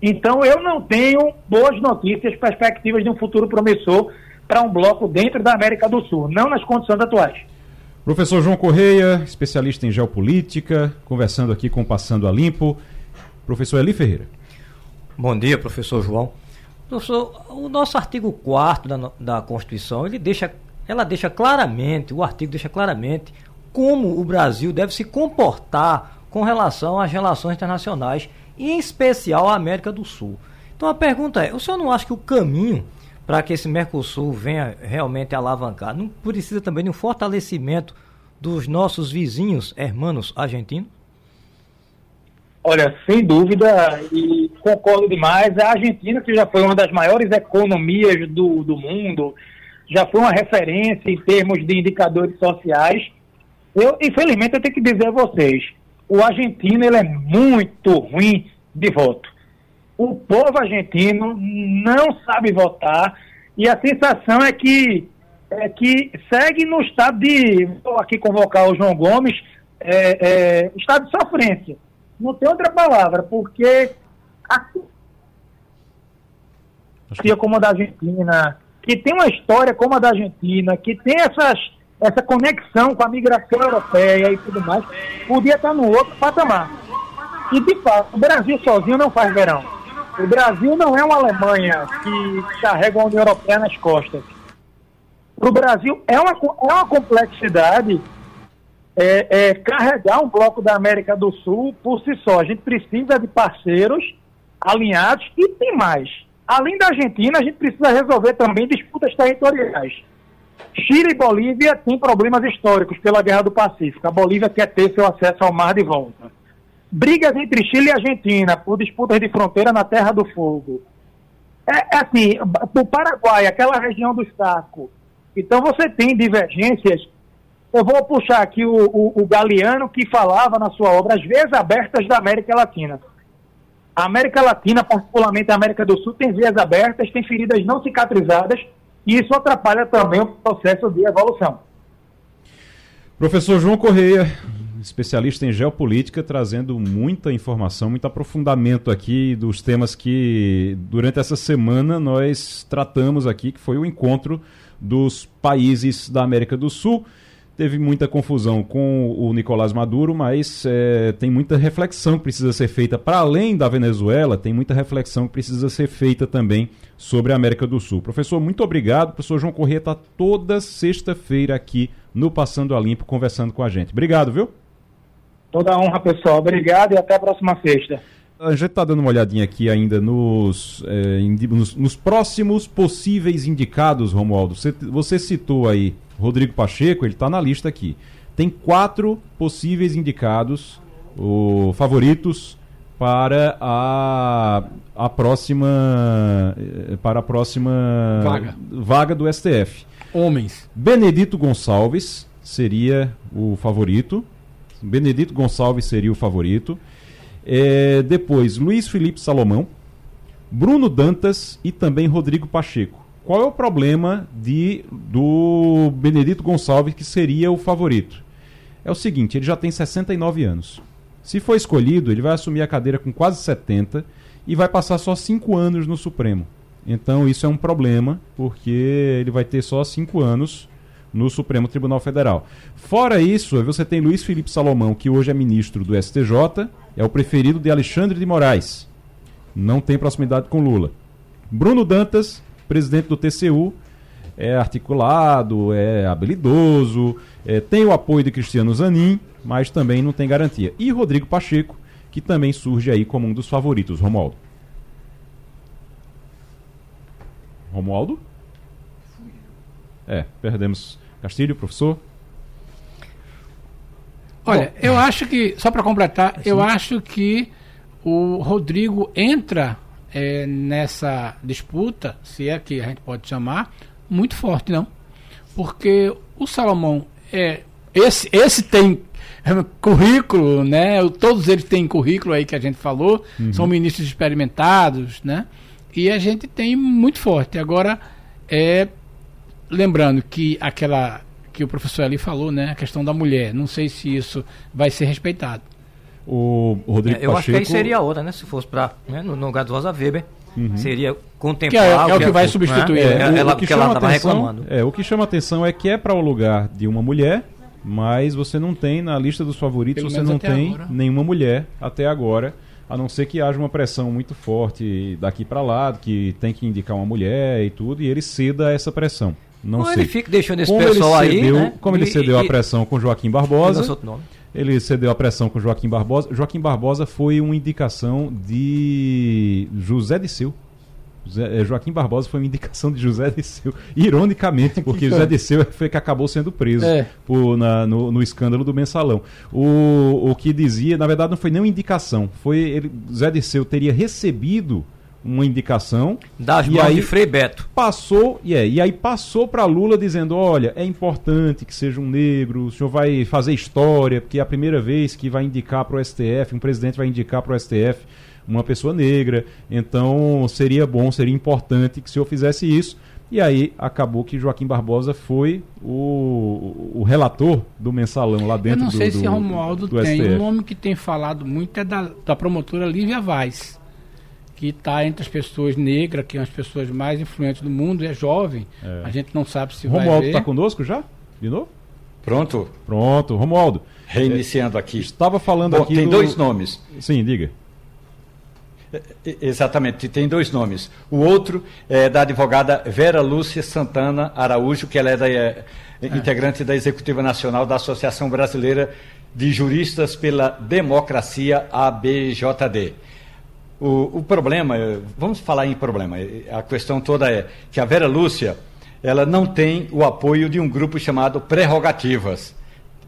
Então eu não tenho boas notícias, perspectivas de um futuro promissor para um bloco dentro da América do Sul, não nas condições atuais. Professor João Correia, especialista em geopolítica, conversando aqui com Passando a Limpo. Professor Eli Ferreira. Bom dia, professor João. Professor, o nosso artigo 4 da, da Constituição, ele deixa, ela deixa claramente, o artigo deixa claramente como o Brasil deve se comportar com relação às relações internacionais em especial a América do Sul. Então a pergunta é: o senhor não acha que o caminho para que esse Mercosul venha realmente alavancar não precisa também de um fortalecimento dos nossos vizinhos hermanos argentinos? Olha, sem dúvida, e concordo demais. A Argentina, que já foi uma das maiores economias do, do mundo, já foi uma referência em termos de indicadores sociais. Eu, infelizmente, eu tenho que dizer a vocês, o argentino ele é muito ruim de voto. O povo argentino não sabe votar e a sensação é que, é que segue no estado de, vou aqui convocar o João Gomes, é, é, estado de sofrência. Não tem outra palavra, porque que... como a da Argentina, que tem uma história como a da Argentina, que tem essas essa conexão com a migração europeia e tudo mais, podia estar no outro patamar. E, de fato, o Brasil sozinho não faz verão. O Brasil não é uma Alemanha que carrega a União Europeia nas costas. Para o Brasil é uma, é uma complexidade é, é, carregar um bloco da América do Sul por si só. A gente precisa de parceiros alinhados e tem mais. Além da Argentina, a gente precisa resolver também disputas territoriais. Chile e Bolívia têm problemas históricos pela Guerra do Pacífico. A Bolívia quer ter seu acesso ao mar de volta. Brigas entre Chile e Argentina por disputas de fronteira na Terra do Fogo. É, é assim, o Paraguai, aquela região do Saco. Então você tem divergências. Eu vou puxar aqui o, o, o Galeano que falava na sua obra as vias abertas da América Latina. A América Latina, particularmente a América do Sul, tem vias abertas, tem feridas não cicatrizadas e isso atrapalha também o processo de evolução. Professor João Correia, especialista em geopolítica, trazendo muita informação, muito aprofundamento aqui dos temas que durante essa semana nós tratamos aqui, que foi o encontro dos países da América do Sul. Teve muita confusão com o Nicolás Maduro, mas é, tem muita reflexão que precisa ser feita para além da Venezuela, tem muita reflexão que precisa ser feita também sobre a América do Sul. Professor, muito obrigado. O professor João Corrêa está toda sexta-feira aqui no Passando a Limpo conversando com a gente. Obrigado, viu? Toda honra, pessoal. Obrigado e até a próxima sexta. A gente está dando uma olhadinha aqui ainda nos, é, nos, nos, próximos possíveis indicados, Romualdo. Você, você citou aí Rodrigo Pacheco, ele está na lista aqui. Tem quatro possíveis indicados, o, favoritos para a, a próxima eh, para a próxima vaga. vaga do STF. Homens. Benedito Gonçalves seria o favorito. Benedito Gonçalves seria o favorito. É, depois, Luiz Felipe Salomão, Bruno Dantas e também Rodrigo Pacheco. Qual é o problema de do Benedito Gonçalves, que seria o favorito? É o seguinte, ele já tem 69 anos. Se for escolhido, ele vai assumir a cadeira com quase 70 e vai passar só 5 anos no Supremo. Então isso é um problema, porque ele vai ter só 5 anos no Supremo Tribunal Federal. Fora isso, você tem Luiz Felipe Salomão, que hoje é ministro do STJ, é o preferido de Alexandre de Moraes. Não tem proximidade com Lula. Bruno Dantas, presidente do TCU, é articulado, é habilidoso, é, tem o apoio de Cristiano Zanin, mas também não tem garantia. E Rodrigo Pacheco, que também surge aí como um dos favoritos, Romualdo. Romualdo? É, perdemos Castilho, professor. Olha, Bom, eu acho que, só para completar, assim. eu acho que o Rodrigo entra é, nessa disputa, se é que a gente pode chamar, muito forte, não? Porque o Salomão é esse, esse tem currículo, né? Todos eles têm currículo aí que a gente falou, uhum. são ministros experimentados, né? E a gente tem muito forte. Agora, é lembrando que aquela que o professor ali falou, né? A questão da mulher, não sei se isso vai ser respeitado. O Rodrigo é, Eu Pacheco... acho que aí seria outra, né? Se fosse para né, no lugar do Rosa Weber, uhum. seria contemplar. Que é, é o que, que vai é, substituir. Né? É, ela, o que, ela estava reclamando. É, o que chama atenção é que é para o lugar de uma mulher, mas você não tem na lista dos favoritos, Pelo você não tem agora. nenhuma mulher até agora, a não ser que haja uma pressão muito forte daqui para lá, que tem que indicar uma mulher e tudo, e ele ceda a essa pressão. Não sei. Ele fica deixando esse como pessoal ele cedeu, aí, né? Como ele cedeu e, a pressão com Joaquim Barbosa. Ele cedeu a pressão com Joaquim Barbosa. Joaquim Barbosa foi uma indicação de José Disseu. José, eh, Joaquim Barbosa foi uma indicação de José Disseu. Ironicamente, porque José Disseu foi que acabou sendo preso é. por, na, no, no, escândalo do mensalão. O, o que dizia, na verdade, não foi nem uma indicação. Foi ele, José Disseu teria recebido uma indicação das e aí de Frei Beto. Passou, e, é, e aí passou para Lula dizendo: "Olha, é importante que seja um negro, o senhor vai fazer história, porque é a primeira vez que vai indicar para o STF, um presidente vai indicar para o STF uma pessoa negra, então seria bom, seria importante que o senhor fizesse isso". E aí acabou que Joaquim Barbosa foi o, o relator do mensalão lá dentro do Eu não sei do, se Romualdo do tem. O nome que tem falado muito é da, da promotora Lívia Vaz que está entre as pessoas negras, que são as pessoas mais influentes do mundo, é jovem. É. A gente não sabe se Romualdo vai Romualdo está conosco já? De novo? Pronto. Pronto. Romualdo. Reiniciando é, aqui. Estava falando Bom, aqui. Tem do... dois nomes. Sim, diga. É, é, exatamente, tem dois nomes. O outro é da advogada Vera Lúcia Santana Araújo, que ela é, da, é, integrante da Executiva Nacional da Associação Brasileira de Juristas pela Democracia, ABJD. O, o problema, vamos falar em problema, a questão toda é que a Vera Lúcia, ela não tem o apoio de um grupo chamado Prerrogativas.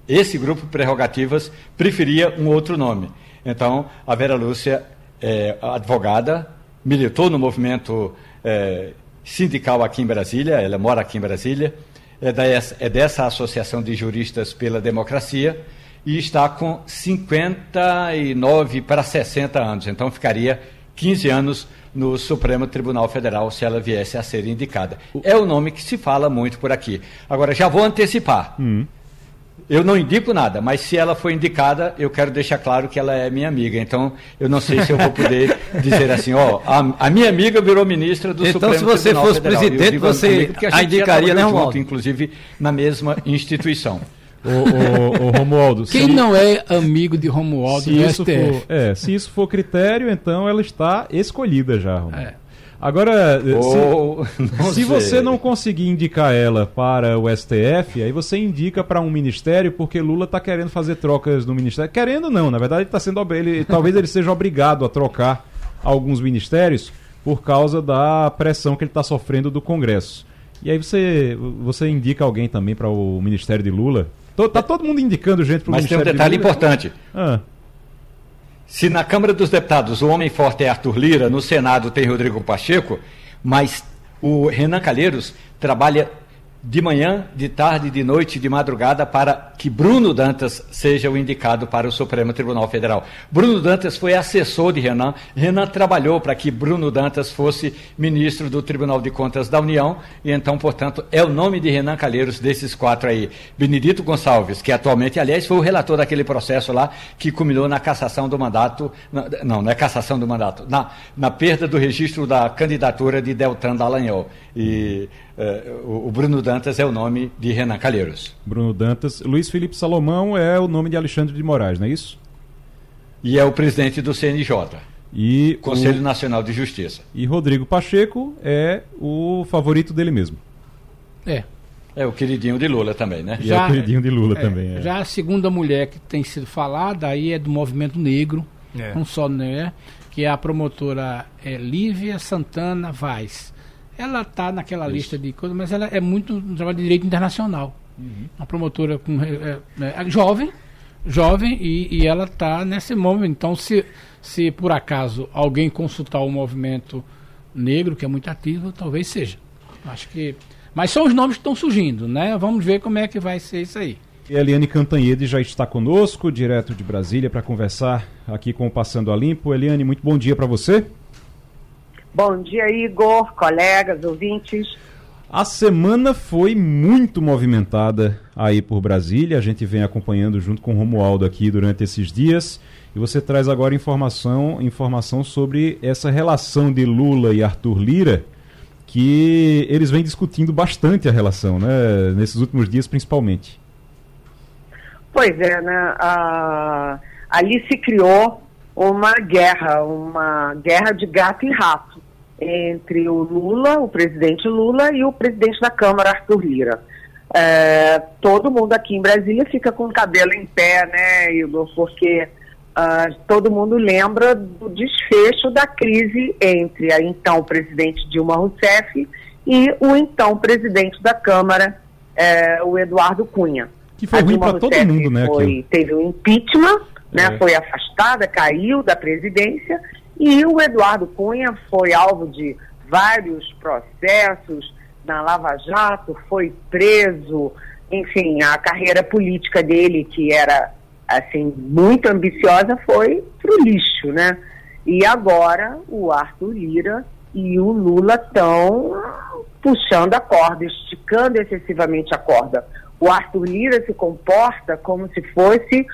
Esse grupo Prerrogativas preferia um outro nome. Então, a Vera Lúcia é advogada, militou no movimento é, sindical aqui em Brasília, ela mora aqui em Brasília, é, dessa, é dessa Associação de Juristas pela Democracia, e está com 59 para 60 anos. Então ficaria 15 anos no Supremo Tribunal Federal se ela viesse a ser indicada. É o nome que se fala muito por aqui. Agora, já vou antecipar. Hum. Eu não indico nada, mas se ela for indicada, eu quero deixar claro que ela é minha amiga. Então, eu não sei se eu vou poder dizer assim, ó, a, a minha amiga virou ministra do então, Supremo Tribunal Federal. Então, se você fosse presidente, você amiga, a, indicaria, né, junto, Inclusive, na mesma instituição. O, o, o Romualdo. Quem se, não é amigo de Romualdo se isso For, é, se isso for critério, então ela está escolhida já, Romualdo. É. Agora, oh, se, se você não conseguir indicar ela para o STF, aí você indica para um ministério, porque Lula está querendo fazer trocas no ministério. Querendo não, na verdade ele está sendo ele, talvez ele seja obrigado a trocar alguns ministérios por causa da pressão que ele está sofrendo do Congresso. E aí você, você indica alguém também para o ministério de Lula? Tá todo mundo indicando gente para o Mas tem um detalhe de importante. Ah. Se na Câmara dos Deputados o homem forte é Arthur Lira, no Senado tem Rodrigo Pacheco, mas o Renan Calheiros trabalha de manhã, de tarde, de noite, de madrugada, para que Bruno Dantas seja o indicado para o Supremo Tribunal Federal. Bruno Dantas foi assessor de Renan. Renan trabalhou para que Bruno Dantas fosse ministro do Tribunal de Contas da União, e então, portanto, é o nome de Renan Calheiros desses quatro aí. Benedito Gonçalves, que atualmente, aliás, foi o relator daquele processo lá que culminou na cassação do mandato, não, não é cassação do mandato, na, na perda do registro da candidatura de Deltan Dallagnol. E uh, o Bruno Dantas é o nome de Renan Calheiros. Bruno Dantas. Luiz Felipe Salomão é o nome de Alexandre de Moraes, não é isso? E é o presidente do CNJ. E Conselho o... Nacional de Justiça. E Rodrigo Pacheco é o favorito dele mesmo. É. É o queridinho de Lula também, né? E já, é o queridinho de Lula é, também. É. Já a segunda mulher que tem sido falada aí é do movimento negro, é. não só né, que é a promotora é, Lívia Santana Vaz ela está naquela Isso. lista de coisas, mas ela é muito um trabalho de direito internacional. Uhum. Uma promotora com, é, é, é, jovem, jovem, e, e ela está nesse momento. Então, se, se por acaso alguém consultar o movimento negro, que é muito ativo, talvez seja. Acho que. Mas são os nomes que estão surgindo, né? Vamos ver como é que vai ser isso aí. E Eliane Cantanhede já está conosco, direto de Brasília, para conversar aqui com o Passando a Limpo. Eliane, muito bom dia para você. Bom dia, Igor, colegas, ouvintes. A semana foi muito movimentada aí por Brasília. A gente vem acompanhando junto com o Romualdo aqui durante esses dias. E você traz agora informação, informação sobre essa relação de Lula e Arthur Lira, que eles vêm discutindo bastante a relação, né? Nesses últimos dias, principalmente. Pois é, né? Ah, ali se criou uma guerra, uma guerra de gato e rato entre o Lula, o presidente Lula, e o presidente da Câmara, Arthur Lira. É, todo mundo aqui em Brasília fica com o cabelo em pé, né, Igor? Porque uh, todo mundo lembra do desfecho da crise entre a então presidente Dilma Rousseff e o então presidente da Câmara, é, o Eduardo Cunha. Que foi a ruim para todo mundo, né? Foi, teve um impeachment, né, é. foi afastada, caiu da presidência e o Eduardo Cunha foi alvo de vários processos na Lava Jato, foi preso, enfim, a carreira política dele, que era assim muito ambiciosa, foi pro lixo, né? E agora o Arthur Lira e o Lula estão puxando a corda, esticando excessivamente a corda. O Arthur Lira se comporta como se fosse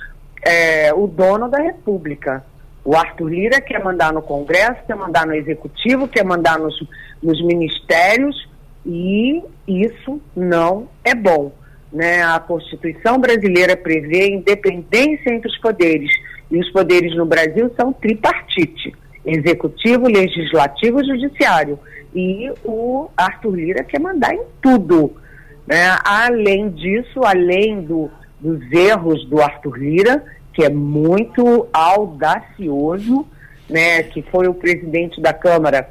é, o dono da República. O Arthur Lira quer mandar no Congresso, quer mandar no Executivo, quer mandar nos, nos ministérios e isso não é bom. Né? A Constituição brasileira prevê independência entre os poderes e os poderes no Brasil são tripartite: executivo, legislativo e judiciário. E o Arthur Lira quer mandar em tudo. Né? Além disso, além do, dos erros do Arthur Lira, que é muito audacioso, né, que foi o presidente da Câmara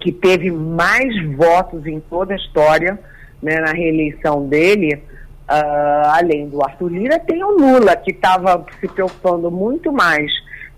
que teve mais votos em toda a história né, na reeleição dele, uh, além do Arthur Lira, tem o Lula, que estava se preocupando muito mais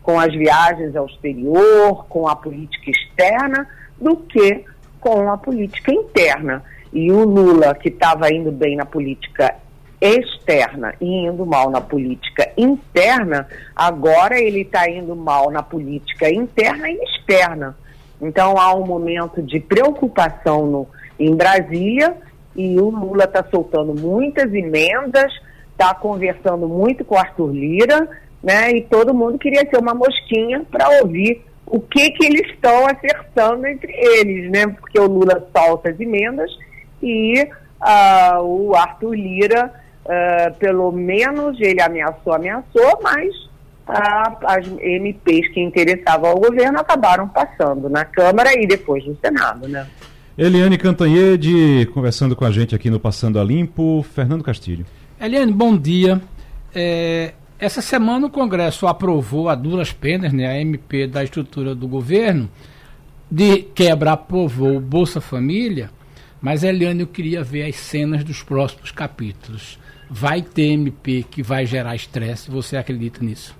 com as viagens ao exterior, com a política externa, do que com a política interna. E o Lula, que estava indo bem na política externa e indo mal na política interna, agora ele está indo mal na política interna e externa. Então há um momento de preocupação no, em Brasília e o Lula está soltando muitas emendas, está conversando muito com Arthur Lira, né? E todo mundo queria ser uma mosquinha para ouvir o que que eles estão acertando entre eles, né? Porque o Lula solta as emendas e uh, o Arthur Lira Uh, pelo menos ele ameaçou, ameaçou, mas uh, as MPs que interessavam ao governo acabaram passando na Câmara e depois no Senado, né? Eliane Cantanhede conversando com a gente aqui no Passando a Limpo. Fernando Castilho. Eliane, bom dia. É, essa semana o Congresso aprovou a duras penas, né, a MP da estrutura do governo, de quebra aprovou o Bolsa Família, mas Eliane, eu queria ver as cenas dos próximos capítulos vai ter MP que vai gerar estresse? Você acredita nisso?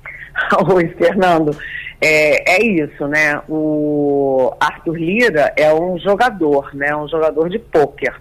Oi, Fernando. É, é isso, né? O Arthur Lira é um jogador, né? Um jogador de pôquer.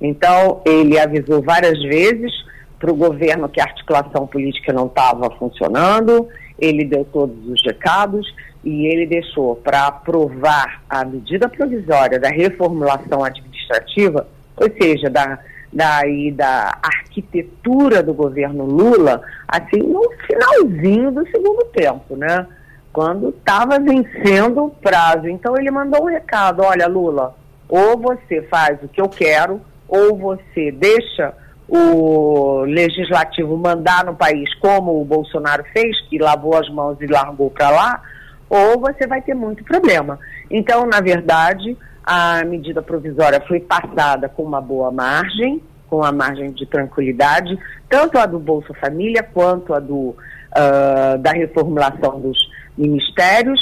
Então, ele avisou várias vezes para o governo que a articulação política não estava funcionando, ele deu todos os recados e ele deixou para aprovar a medida provisória da reformulação administrativa, ou seja, da daí da arquitetura do governo Lula, assim, no finalzinho do segundo tempo, né? Quando estava vencendo o prazo. Então ele mandou um recado, olha, Lula, ou você faz o que eu quero, ou você deixa o legislativo mandar no país como o Bolsonaro fez, que lavou as mãos e largou para lá, ou você vai ter muito problema. Então, na verdade, a medida provisória foi passada com uma boa margem, com a margem de tranquilidade, tanto a do Bolsa Família quanto a do, uh, da reformulação dos ministérios.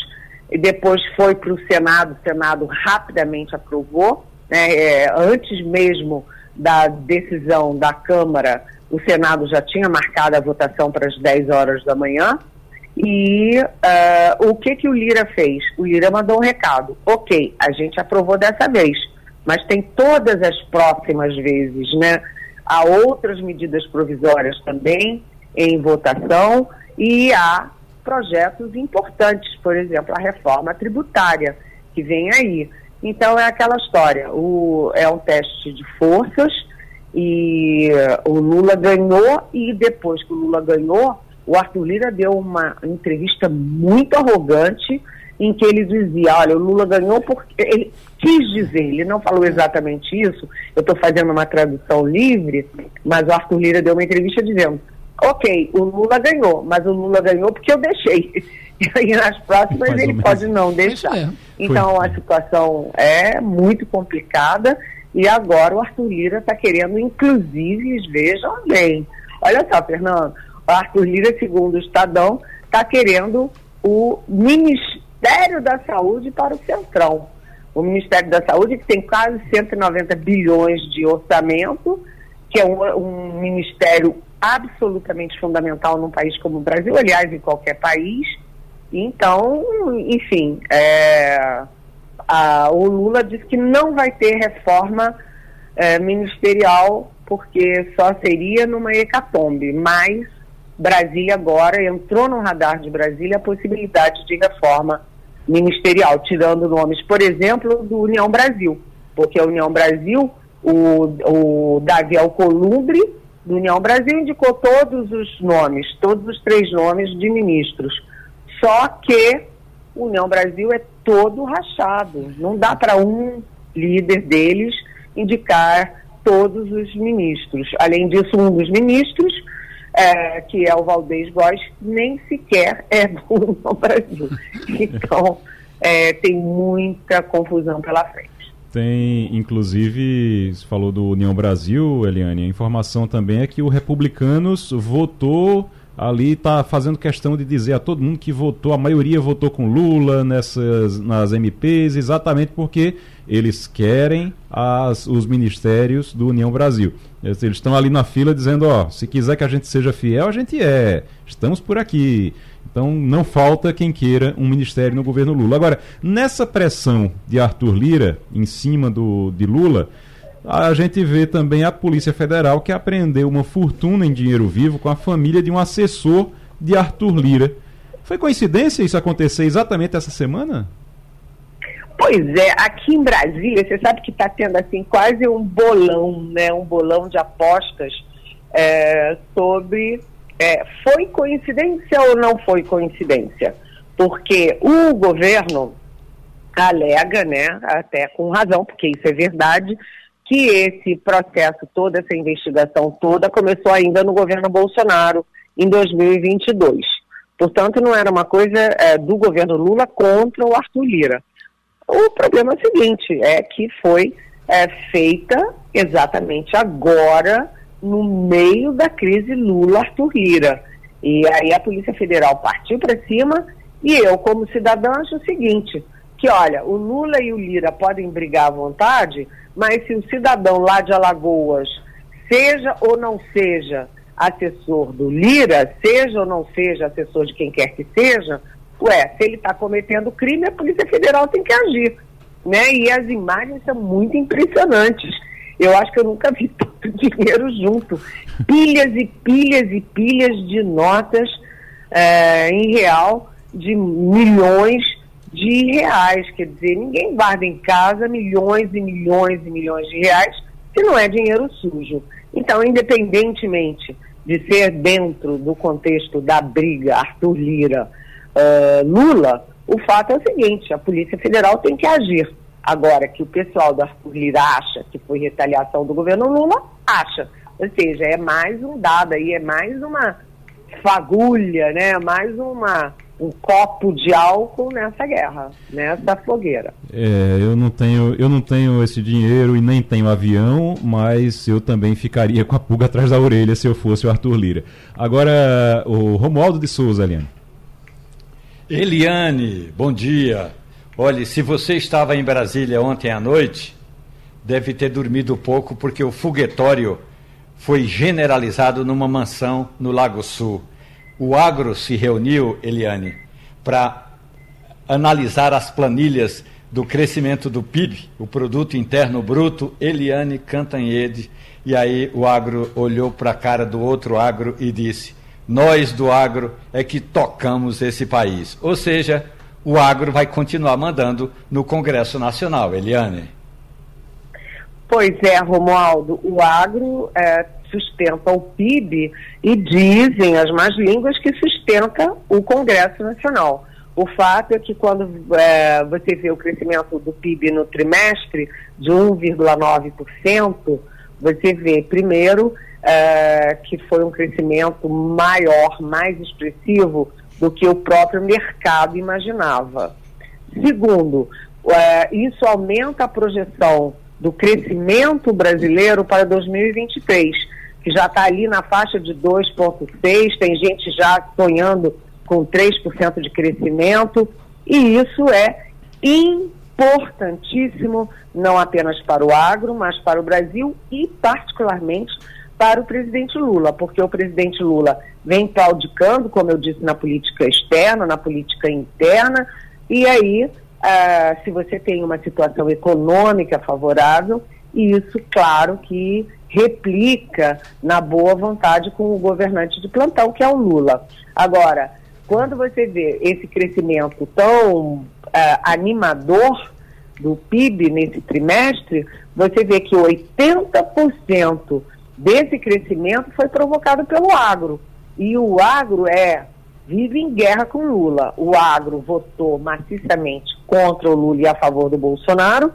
e depois foi para o Senado, o Senado rapidamente aprovou, né, é, antes mesmo da decisão da Câmara, o Senado já tinha marcado a votação para as 10 horas da manhã, e uh, o que, que o Lira fez? O Lira mandou um recado. Ok, a gente aprovou dessa vez, mas tem todas as próximas vezes, né? Há outras medidas provisórias também em votação e há projetos importantes, por exemplo, a reforma tributária que vem aí. Então é aquela história, o, é um teste de forças e o Lula ganhou e depois que o Lula ganhou, o Arthur Lira deu uma entrevista muito arrogante em que ele dizia, olha, o Lula ganhou porque ele quis dizer, ele não falou exatamente isso, eu estou fazendo uma tradução livre, mas o Arthur Lira deu uma entrevista dizendo, ok, o Lula ganhou, mas o Lula ganhou porque eu deixei. E aí nas próximas Mais ele pode não deixar. É. Então Foi. a situação é muito complicada e agora o Arthur Lira está querendo, inclusive, vejam bem. Olha só, Fernando, Arthur Lira, segundo o Estadão, está querendo o Ministério da Saúde para o Centrão. O Ministério da Saúde, que tem quase 190 bilhões de orçamento, que é um, um ministério absolutamente fundamental num país como o Brasil, aliás, em qualquer país. Então, enfim, é, a, o Lula disse que não vai ter reforma é, ministerial porque só seria numa hecatombe, mas Brasília agora entrou no radar de Brasília a possibilidade de reforma ministerial, tirando nomes, por exemplo, do União Brasil, porque a União Brasil, o, o Davi Alcolumbre, do União Brasil, indicou todos os nomes, todos os três nomes de ministros. Só que o União Brasil é todo rachado. Não dá para um líder deles indicar todos os ministros. Além disso, um dos ministros é, que é o Valdez Góes, nem sequer é do Brasil. Então, é, tem muita confusão pela frente. Tem, inclusive, falou do União Brasil, Eliane, a informação também é que o Republicanos votou ali está fazendo questão de dizer a todo mundo que votou, a maioria votou com Lula nessas nas MPs, exatamente porque eles querem as, os ministérios do União Brasil. Eles estão ali na fila dizendo, ó, se quiser que a gente seja fiel, a gente é. Estamos por aqui. Então não falta quem queira um ministério no governo Lula. Agora, nessa pressão de Arthur Lira em cima do, de Lula, a gente vê também a Polícia Federal que apreendeu uma fortuna em dinheiro vivo com a família de um assessor de Arthur Lira. Foi coincidência isso acontecer exatamente essa semana? Pois é, aqui em Brasília, você sabe que está tendo assim quase um bolão, né, um bolão de apostas é, sobre é, foi coincidência ou não foi coincidência? Porque o governo alega, né, até com razão, porque isso é verdade, que esse processo, toda essa investigação toda, começou ainda no governo Bolsonaro, em 2022. Portanto, não era uma coisa é, do governo Lula contra o Arthur Lira. O problema é o seguinte, é que foi é, feita exatamente agora, no meio da crise Lula-Arthur Lira. E aí a Polícia Federal partiu para cima e eu, como cidadã, acho o seguinte, que olha, o Lula e o Lira podem brigar à vontade, mas se o cidadão lá de Alagoas, seja ou não seja assessor do Lira, seja ou não seja assessor de quem quer que seja, ué, se ele está cometendo crime, a Polícia Federal tem que agir. Né? E as imagens são muito impressionantes. Eu acho que eu nunca vi tanto dinheiro junto. Pilhas e pilhas e pilhas de notas é, em real de milhões de reais. Quer dizer, ninguém guarda em casa milhões e milhões e milhões de reais se não é dinheiro sujo. Então, independentemente de ser dentro do contexto da briga Arthur Lira uh, Lula, o fato é o seguinte: a Polícia Federal tem que agir. Agora, que o pessoal do Arthur Lira acha que foi retaliação do governo Lula, acha. Ou seja, é mais um dado aí, é mais uma fagulha, né? mais uma um copo de álcool nessa guerra, nessa fogueira. É, eu não tenho, eu não tenho esse dinheiro e nem tenho avião, mas eu também ficaria com a pulga atrás da orelha se eu fosse o Arthur Lira. Agora, o Romualdo de Souza, Eliane. Eliane, bom dia. Olhe, se você estava em Brasília ontem à noite, deve ter dormido pouco porque o foguetório foi generalizado numa mansão no Lago Sul. O agro se reuniu, Eliane, para analisar as planilhas do crescimento do PIB, o Produto Interno Bruto, Eliane Cantanhede, e aí o agro olhou para a cara do outro agro e disse: Nós do agro é que tocamos esse país. Ou seja, o agro vai continuar mandando no Congresso Nacional, Eliane. Pois é, Romualdo, o agro é, sustenta o PIB e dizem as más línguas que sustenta o Congresso Nacional. O fato é que quando é, você vê o crescimento do PIB no trimestre de 1,9%, você vê, primeiro, é, que foi um crescimento maior, mais expressivo do que o próprio mercado imaginava. Segundo, é, isso aumenta a projeção do crescimento brasileiro para 2023, que já está ali na faixa de 2,6%, tem gente já sonhando com 3% de crescimento, e isso é importantíssimo, não apenas para o agro, mas para o Brasil e, particularmente, para o presidente Lula, porque o presidente Lula vem claudicando, como eu disse, na política externa, na política interna, e aí ah, se você tem uma situação econômica favorável, isso, claro, que replica na boa vontade com o governante de plantão, que é o Lula. Agora, quando você vê esse crescimento tão ah, animador do PIB nesse trimestre, você vê que 80% desse crescimento foi provocado pelo agro. E o agro é vive em guerra com Lula. O agro votou maciçamente contra o Lula e a favor do Bolsonaro,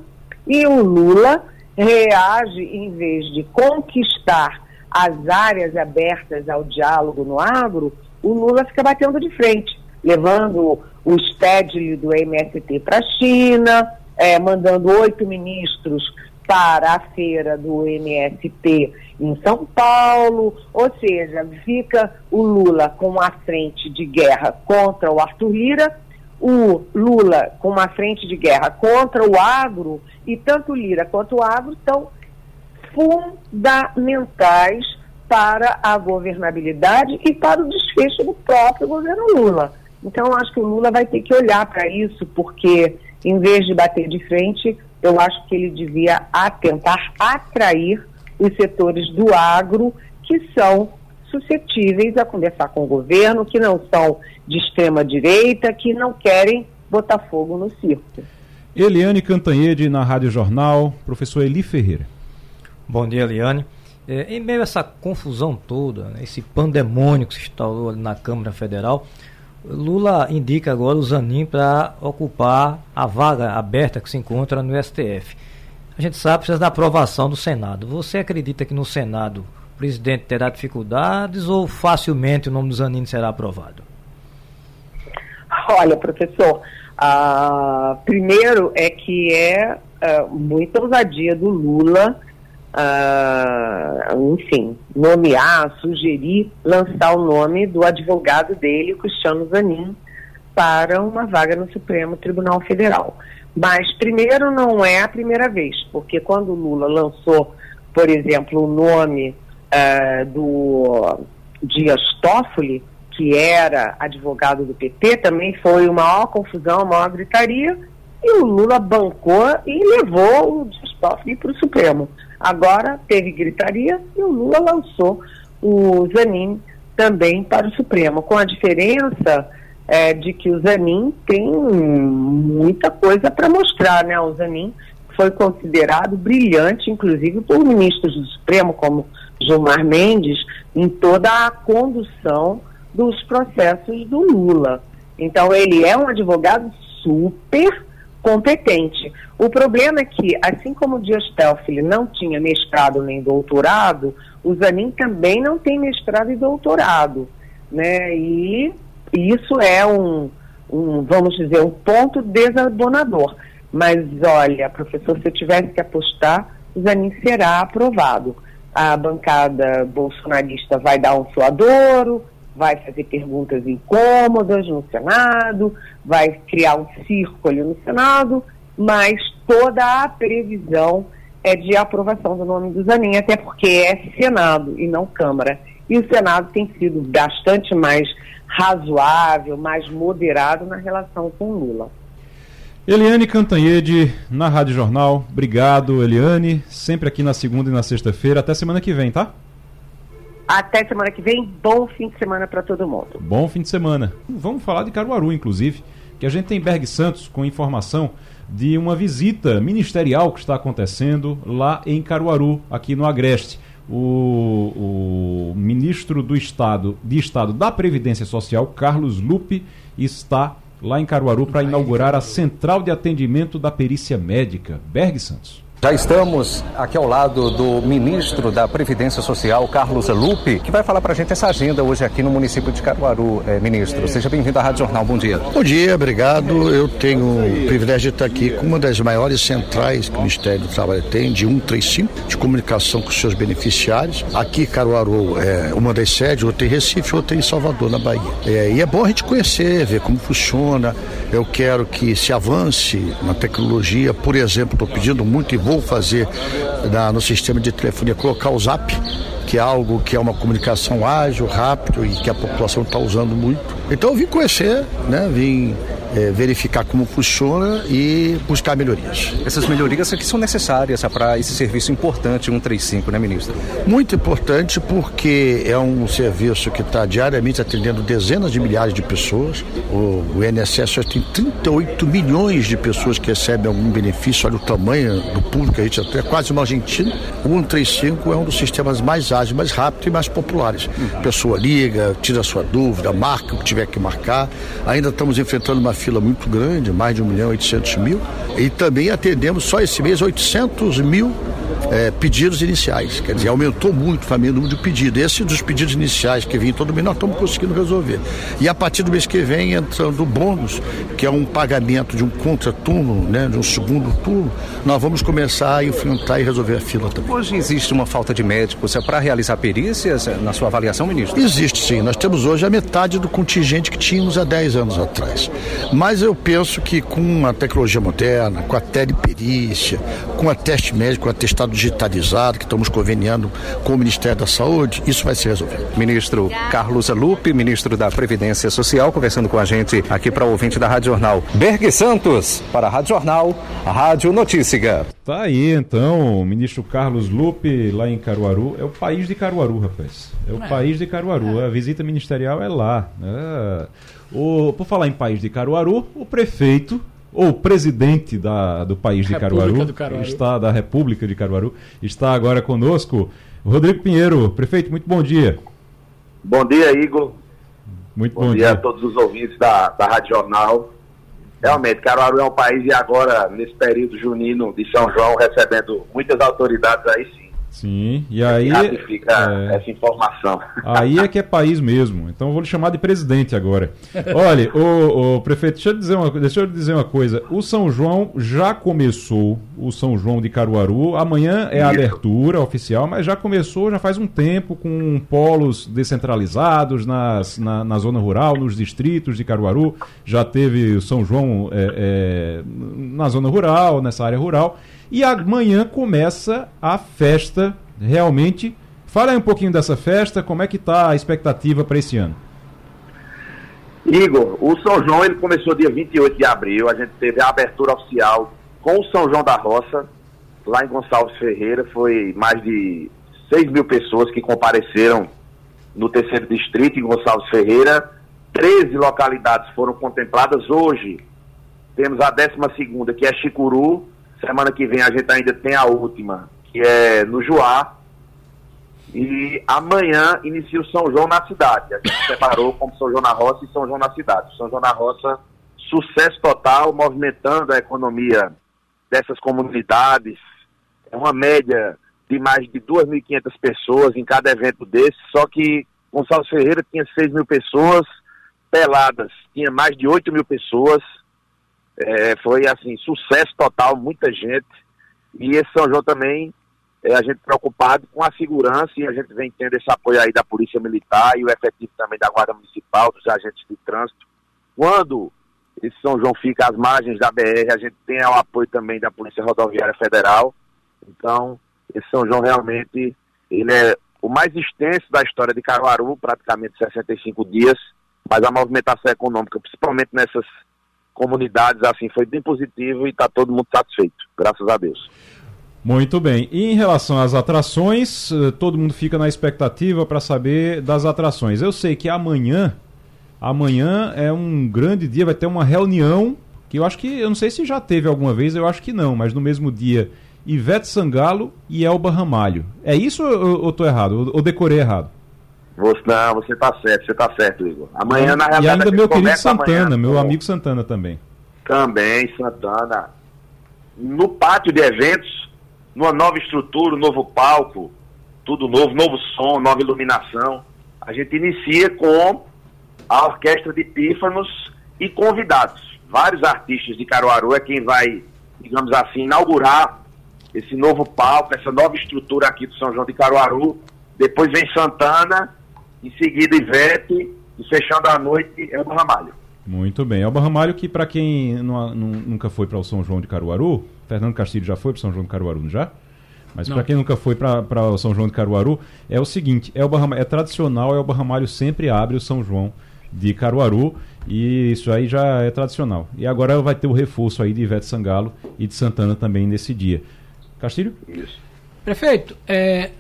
e o Lula reage em vez de conquistar as áreas abertas ao diálogo no agro, o Lula fica batendo de frente, levando o Stedley do MST para a China, é, mandando oito ministros para a feira do MST em São Paulo, ou seja, fica o Lula com uma frente de guerra contra o Arthur Lira, o Lula com uma frente de guerra contra o agro, e tanto Lira quanto o agro são fundamentais para a governabilidade e para o desfecho do próprio governo Lula. Então, acho que o Lula vai ter que olhar para isso, porque em vez de bater de frente, eu acho que ele devia tentar atrair os setores do agro que são suscetíveis a conversar com o governo, que não são de extrema direita, que não querem botar fogo no circo. Eliane Cantanhede na Rádio Jornal, professor Eli Ferreira. Bom dia, Eliane. É, em meio a essa confusão toda, né, esse pandemônio que se instalou ali na Câmara Federal, Lula indica agora o Zanin para ocupar a vaga aberta que se encontra no STF. A gente sabe que precisa da aprovação do Senado. Você acredita que no Senado presidente terá dificuldades ou facilmente o nome do Zanin será aprovado? Olha, professor, uh, primeiro é que é uh, muita ousadia do Lula uh, enfim, nomear, sugerir, lançar o nome do advogado dele, Cristiano Zanin, para uma vaga no Supremo Tribunal Federal. Mas, primeiro, não é a primeira vez, porque quando o Lula lançou, por exemplo, o nome uh, do Dias Toffoli, que era advogado do PT, também foi uma maior confusão, uma maior gritaria, e o Lula bancou e levou o Dias Toffoli para o Supremo. Agora teve gritaria e o Lula lançou o Zanin também para o Supremo, com a diferença é, de que o Zanin tem muita coisa para mostrar, né? O Zanin foi considerado brilhante, inclusive por ministros do Supremo, como Gilmar Mendes, em toda a condução dos processos do Lula. Então, ele é um advogado super competente. O problema é que, assim como o Dias Toffoli não tinha mestrado nem doutorado, o Zanin também não tem mestrado e doutorado, né? E isso é um, um vamos dizer, um ponto desabonador. Mas, olha, professor, se eu tivesse que apostar, o Zanin será aprovado. A bancada bolsonarista vai dar um suadouro, vai fazer perguntas incômodas no Senado, vai criar um circo ali no Senado, mas toda a previsão é de aprovação do nome do Zanin, até porque é Senado e não Câmara. E o Senado tem sido bastante mais razoável, mais moderado na relação com Lula. Eliane Cantanhede, na Rádio Jornal. Obrigado, Eliane. Sempre aqui na segunda e na sexta-feira. Até semana que vem, tá? Até semana que vem. Bom fim de semana para todo mundo. Bom fim de semana. Vamos falar de Caruaru, inclusive, que a gente tem Berg Santos com informação de uma visita ministerial que está acontecendo lá em Caruaru, aqui no Agreste. O, o ministro do Estado, de Estado da Previdência Social, Carlos Lupe, está lá em Caruaru para inaugurar a Central de Atendimento da Perícia Médica. Berg Santos. Já estamos aqui ao lado do ministro da Previdência Social, Carlos Lupe, que vai falar para a gente essa agenda hoje aqui no município de Caruaru. É, ministro, seja bem-vindo à Rádio Jornal. Bom dia. Bom dia, obrigado. Eu tenho o privilégio de estar aqui com uma das maiores centrais que o Ministério do Trabalho tem, de 135, de comunicação com os seus beneficiários. Aqui, Caruaru é uma das sedes, outra em Recife, outra em Salvador, na Bahia. É, e é bom a gente conhecer, ver como funciona. Eu quero que se avance na tecnologia. Por exemplo, estou pedindo muito e vou fazer na, no sistema de telefonia, colocar o zap, que é algo que é uma comunicação ágil, rápido e que a população está usando muito. Então eu vim conhecer, né? Vim é, verificar como funciona e buscar melhorias. Essas melhorias aqui são necessárias para esse serviço importante 135, né, ministro? Muito importante porque é um serviço que está diariamente atendendo dezenas de milhares de pessoas. O, o INSS já tem 38 milhões de pessoas que recebem algum benefício. Olha o tamanho do público, a gente é quase uma Argentina. O 135 é um dos sistemas mais ágeis, mais rápidos e mais populares. A pessoa liga, tira a sua dúvida, marca o que tiver que marcar. Ainda estamos enfrentando uma fila muito grande, mais de 1 milhão e 800 mil, e também atendemos só esse mês 800 mil é, pedidos iniciais. Quer dizer, aumentou muito também o número de pedidos. Esse dos pedidos iniciais que vem todo mês, nós estamos conseguindo resolver. E a partir do mês que vem, entrando o bônus, que é um pagamento de um contraturno, né, de um segundo turno, nós vamos começar a enfrentar e resolver a fila também. Hoje existe uma falta de médicos é para realizar perícias na sua avaliação, ministro? Existe sim. Nós temos hoje a metade do contingente que tínhamos há 10 anos atrás. Mas eu penso que com a tecnologia moderna, com a teleperícia, com a teste médico, com a atestado digitalizado, que estamos conveniando com o Ministério da Saúde, isso vai ser resolvido. Ministro Carlos Lupe, ministro da Previdência Social, conversando com a gente aqui para o ouvinte da Rádio Jornal. Berg Santos, para a Rádio Jornal, a Rádio Notícia. Tá aí então, o ministro Carlos Lupe, lá em Caruaru. É o país de Caruaru, rapaz. É o é. país de Caruaru. A visita ministerial é lá. É. O, por falar em país de Caruaru, o prefeito ou presidente da, do país de Caruaru, Caruaru, está da República de Caruaru, está agora conosco. Rodrigo Pinheiro, prefeito, muito bom dia. Bom dia, Igor. Muito bom, bom dia. dia. a todos os ouvintes da, da Rádio Jornal. Realmente, Caruaru é um país e agora, nesse período junino de São João, recebendo muitas autoridades aí sim Sim, e aí. Ratifica é, essa informação. Aí é que é país mesmo. Então eu vou lhe chamar de presidente agora. Olha, o, o, prefeito, deixa eu, dizer uma, deixa eu dizer uma coisa. O São João já começou, o São João de Caruaru. Amanhã é a abertura oficial, mas já começou já faz um tempo com polos descentralizados nas, na, na zona rural, nos distritos de Caruaru. Já teve o São João é, é, na zona rural, nessa área rural. E amanhã começa a festa, realmente. Fala aí um pouquinho dessa festa, como é que está a expectativa para esse ano? Igor, o São João ele começou dia 28 de abril, a gente teve a abertura oficial com o São João da Roça, lá em Gonçalves Ferreira, foi mais de 6 mil pessoas que compareceram no terceiro distrito, em Gonçalves Ferreira. 13 localidades foram contempladas. Hoje temos a 12 segunda, que é Chicuru, Semana que vem a gente ainda tem a última, que é no Juá. E amanhã inicia o São João na cidade. A gente separou como São João na Roça e São João na cidade. São João na Roça, sucesso total, movimentando a economia dessas comunidades. É uma média de mais de 2.500 pessoas em cada evento desse, só que Gonçalves Ferreira tinha 6 mil pessoas, Peladas tinha mais de 8 mil pessoas, é, foi assim, sucesso total, muita gente. E esse São João também é, a gente preocupado com a segurança e a gente vem tendo esse apoio aí da Polícia Militar e o efetivo também da Guarda Municipal, dos agentes de trânsito. Quando esse São João fica às margens da BR, a gente tem o apoio também da Polícia Rodoviária Federal. Então, esse São João realmente ele é o mais extenso da história de Caruaru, praticamente 65 dias, mas a movimentação econômica, principalmente nessas comunidades, assim, foi bem positivo e está todo mundo satisfeito, graças a Deus. Muito bem. E em relação às atrações, eh, todo mundo fica na expectativa para saber das atrações. Eu sei que amanhã, amanhã é um grande dia, vai ter uma reunião que eu acho que, eu não sei se já teve alguma vez, eu acho que não, mas no mesmo dia Ivete Sangalo e Elba Ramalho. É isso ou, ou tô errado? Ou, decorei errado? Você, não, você tá certo, você tá certo, Igor. Amanhã, na realidade. E ainda meu querido Santana, amanhã, meu amigo Santana também. Também, Santana. No pátio de eventos, numa nova estrutura, um novo palco, tudo novo, novo som, nova iluminação. A gente inicia com a orquestra de pífanos e convidados. Vários artistas de Caruaru é quem vai, digamos assim, inaugurar esse novo palco, essa nova estrutura aqui do São João de Caruaru. Depois vem Santana, em seguida Ivete, e fechando a noite é o Ramalho. Muito bem. Elba Ramalho, que para quem não, não, nunca foi para o São João de Caruaru, Fernando Castilho já foi para o São João de Caruaru, não já? Mas para quem nunca foi para o São João de Caruaru, é o seguinte: Elba Ramalho, é tradicional, Elba Ramalho sempre abre o São João de Caruaru e isso aí já é tradicional. E agora vai ter o reforço aí de Ivete Sangalo e de Santana também nesse dia. Castilho? Isso. Prefeito, é,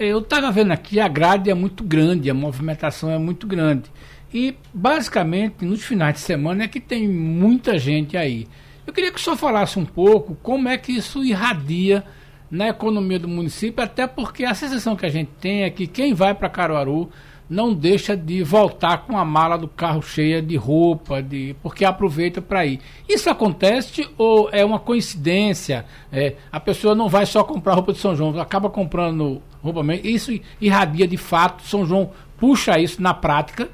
eu estava vendo aqui, a grade é muito grande, a movimentação é muito grande. E, basicamente, nos finais de semana é que tem muita gente aí. Eu queria que o senhor falasse um pouco como é que isso irradia na economia do município, até porque a sensação que a gente tem é que quem vai para Caruaru não deixa de voltar com a mala do carro cheia de roupa, de porque aproveita para ir. Isso acontece ou é uma coincidência? É, a pessoa não vai só comprar roupa de São João, acaba comprando roupa mesmo. Isso irradia de fato. São João puxa isso na prática.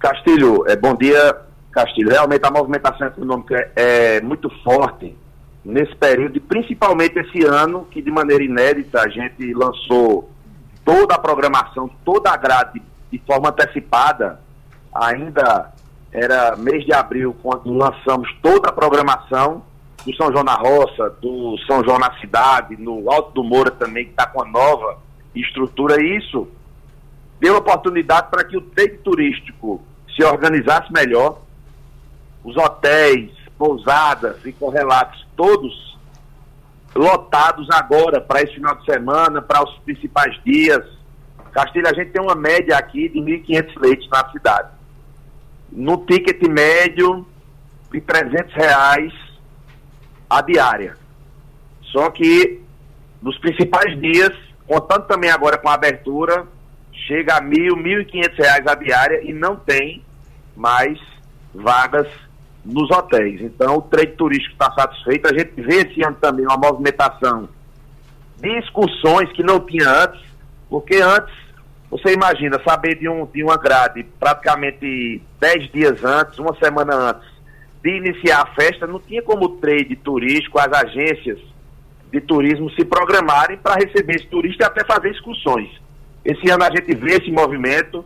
Castilho, é, bom dia, Castilho. Realmente a movimentação econômica é, é muito forte nesse período, principalmente esse ano, que de maneira inédita a gente lançou toda a programação, toda a grade de forma antecipada, ainda era mês de abril, quando lançamos toda a programação do São João na Roça, do São João na Cidade, no Alto do Moura também, que está com a nova estrutura. Isso deu oportunidade para que o trade turístico se organizasse melhor, os hotéis, pousadas e correlatos todos lotados agora para esse final de semana, para os principais dias. Castilho, a gente tem uma média aqui de 1.500 leitos na cidade. No ticket médio de 300 reais a diária. Só que nos principais dias, contando também agora com a abertura, chega a mil, mil e quinhentos reais a diária e não tem mais vagas nos hotéis. Então, o trade turístico está satisfeito. A gente vê esse ano também uma movimentação de excursões que não tinha antes, porque antes, você imagina, saber de, um, de uma grade praticamente 10 dias antes, uma semana antes de iniciar a festa, não tinha como o trade turístico, as agências de turismo se programarem para receber esse turista e até fazer excursões. Esse ano a gente vê esse movimento,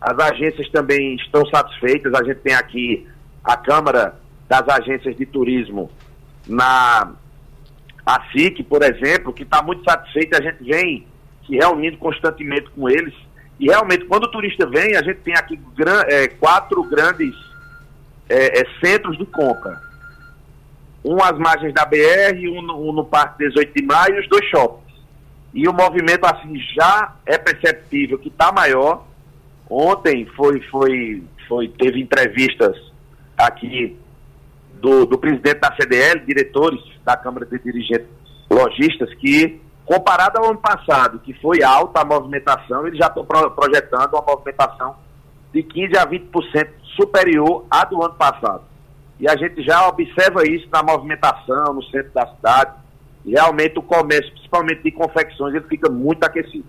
as agências também estão satisfeitas, a gente tem aqui a Câmara das Agências de Turismo na a por exemplo, que está muito satisfeita, a gente vem se reunindo constantemente com eles. E realmente, quando o turista vem, a gente tem aqui gran, é, quatro grandes é, é, centros de compra. Um às margens da BR, um no, um no Parque 18 de Maio e os dois shoppings. E o movimento assim já é perceptível que está maior. Ontem foi, foi, foi, teve entrevistas aqui do, do presidente da CDL, diretores da Câmara de Dirigentes Logistas, que, comparado ao ano passado, que foi alta a movimentação, eles já estão pro, projetando uma movimentação de 15% a 20% superior à do ano passado. E a gente já observa isso na movimentação no centro da cidade. Realmente o comércio, principalmente de confecções, ele fica muito aquecido.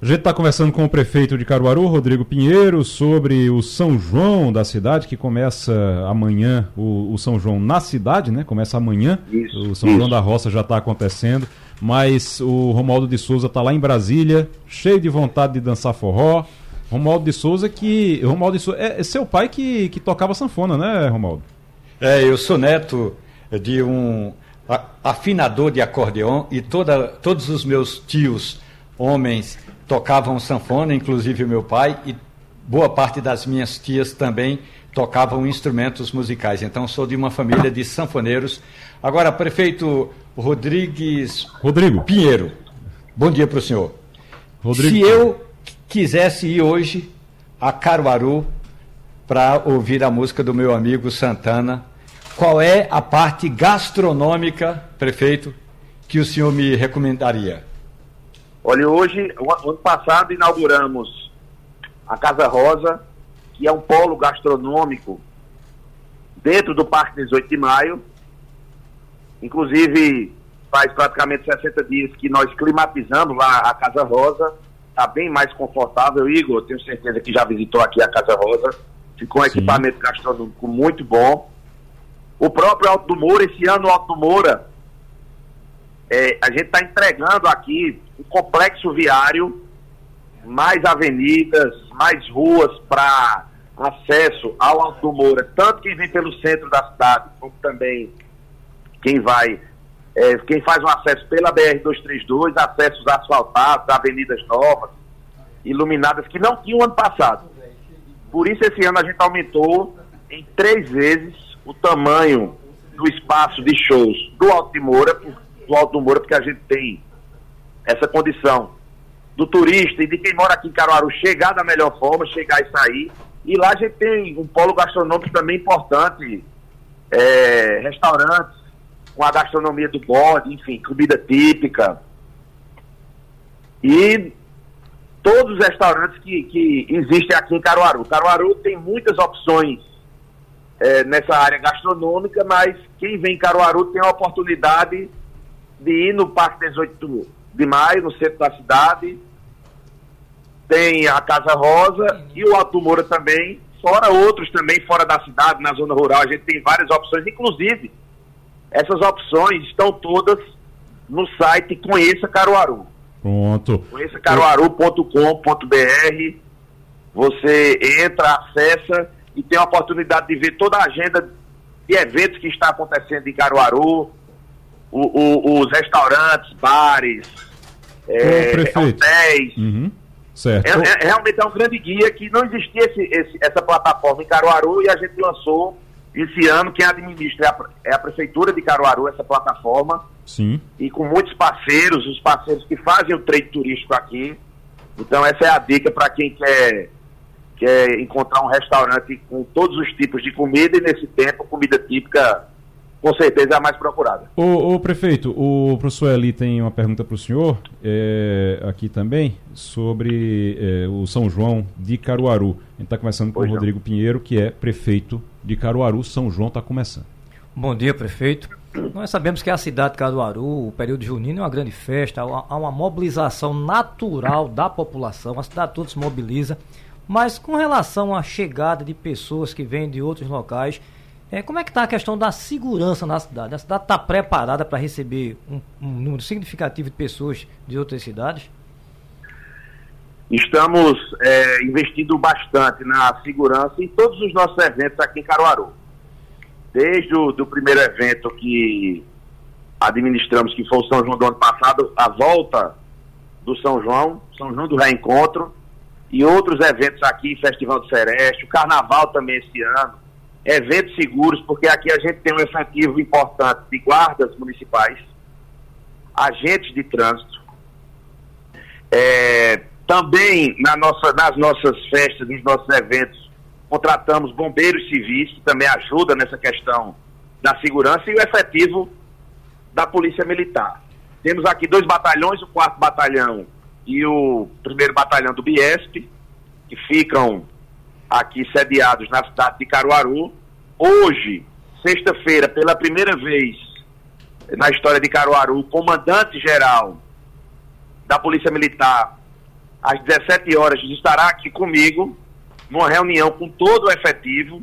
A gente está conversando com o prefeito de Caruaru, Rodrigo Pinheiro, sobre o São João da cidade, que começa amanhã, o, o São João na cidade, né? Começa amanhã. Isso, o São isso. João da Roça já está acontecendo. mas o Romualdo de Souza está lá em Brasília, cheio de vontade de dançar forró. Romualdo de Souza que. Romualdo de Souza, é, é seu pai que, que tocava sanfona, né, Romualdo? É, eu sou neto de um afinador de acordeon e toda, todos os meus tios, homens, tocavam sanfona, inclusive o meu pai, e boa parte das minhas tias também tocavam instrumentos musicais. Então sou de uma família de sanfoneiros. Agora, prefeito Rodrigues Rodrigo Pinheiro. Bom dia para o senhor. Rodrigo. Se eu quisesse ir hoje a Caruaru para ouvir a música do meu amigo Santana, qual é a parte gastronômica, prefeito, que o senhor me recomendaria? Olha, hoje, o ano passado, inauguramos a Casa Rosa, que é um polo gastronômico dentro do Parque 18 de Maio. Inclusive, faz praticamente 60 dias que nós climatizamos lá a Casa Rosa. Está bem mais confortável. Igor, tenho certeza que já visitou aqui a Casa Rosa. Ficou um Sim. equipamento gastronômico muito bom. O próprio Alto do Moura, esse ano o Alto do Moura, é, a gente está entregando aqui um complexo viário, mais avenidas, mais ruas para acesso ao Alto do Moura, tanto quem vem pelo centro da cidade, como também quem vai, é, quem faz um acesso pela BR-232, acessos asfaltados, avenidas novas, iluminadas, que não tinham ano passado. Por isso, esse ano a gente aumentou em três vezes o tamanho do espaço de shows do Alto de Moura, do Alto de Moura, porque a gente tem essa condição do turista e de quem mora aqui em Caruaru chegar da melhor forma, chegar e sair. E lá a gente tem um polo gastronômico também importante, é, restaurantes com a gastronomia do bode, enfim, comida típica. E todos os restaurantes que, que existem aqui em Caruaru. Caruaru tem muitas opções é, nessa área gastronômica, mas quem vem em Caruaru tem a oportunidade de ir no Parque 18 de Maio, no centro da cidade. Tem a Casa Rosa e o Alto Moura também, fora outros também fora da cidade, na zona rural. A gente tem várias opções, inclusive essas opções estão todas no site Conheça Caruaru. Pronto. Conheça caruaru.com.br. Você entra, acessa e tem a oportunidade de ver toda a agenda de eventos que está acontecendo em Caruaru, o, o, os restaurantes, bares, é, hotéis. Uhum. Certo. É, é, realmente é um grande guia que não existia esse, esse, essa plataforma em Caruaru e a gente lançou esse ano. Quem administra é a, é a Prefeitura de Caruaru, essa plataforma. Sim. E com muitos parceiros, os parceiros que fazem o trade turístico aqui. Então essa é a dica para quem quer que é encontrar um restaurante com todos os tipos de comida e nesse tempo comida típica com certeza é a mais procurada. O, o prefeito, o professor Eli tem uma pergunta para o senhor é, aqui também sobre é, o São João de Caruaru. A gente está conversando com pois o Rodrigo não. Pinheiro, que é prefeito de Caruaru. São João está começando. Bom dia, prefeito. Nós sabemos que a cidade de Caruaru, o período junino é uma grande festa, há uma mobilização natural da população, a cidade toda se mobiliza. Mas com relação à chegada de pessoas que vêm de outros locais, é, como é que está a questão da segurança na cidade? A cidade está preparada para receber um, um, número significativo de pessoas de outras cidades? Estamos é, investindo bastante na segurança em todos os nossos eventos aqui em Caruaru. Desde o do primeiro evento que administramos, que foi o São João do ano passado, a volta do São João, São João do Reencontro, e outros eventos aqui, Festival do Sereste, o Carnaval também esse ano, eventos seguros, porque aqui a gente tem um efetivo importante de guardas municipais, agentes de trânsito, é, também na nossa, nas nossas festas, nos nossos eventos, contratamos bombeiros civis, que também ajuda nessa questão da segurança, e o efetivo da Polícia Militar. Temos aqui dois batalhões, o quarto batalhão e o primeiro batalhão do Biesp, que ficam aqui sediados na cidade de Caruaru. Hoje, sexta-feira, pela primeira vez na história de Caruaru, o comandante-geral da Polícia Militar, às 17 horas, estará aqui comigo, numa reunião com todo o efetivo.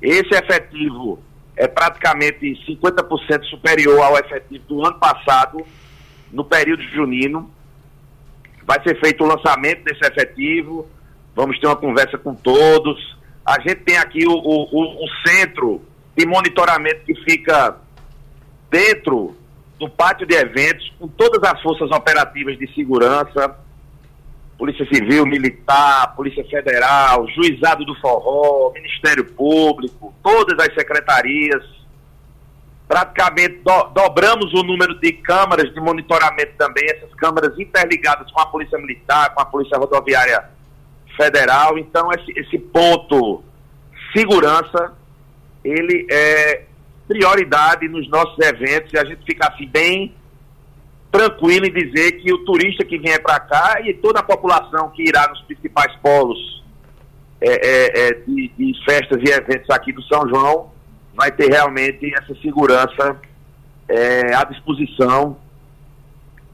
Esse efetivo é praticamente 50% superior ao efetivo do ano passado no período junino. Vai ser feito o lançamento desse efetivo, vamos ter uma conversa com todos. A gente tem aqui o, o, o centro de monitoramento que fica dentro do pátio de eventos, com todas as forças operativas de segurança, Polícia Civil, Militar, Polícia Federal, Juizado do Forró, Ministério Público, todas as secretarias. Praticamente do, dobramos o número de câmaras de monitoramento também, essas câmaras interligadas com a Polícia Militar, com a Polícia Rodoviária Federal. Então, esse, esse ponto segurança, ele é prioridade nos nossos eventos e a gente fica assim bem tranquilo em dizer que o turista que vier para cá e toda a população que irá nos principais polos é, é, é, de, de, festas e eventos aqui do São João vai ter realmente essa segurança é, à disposição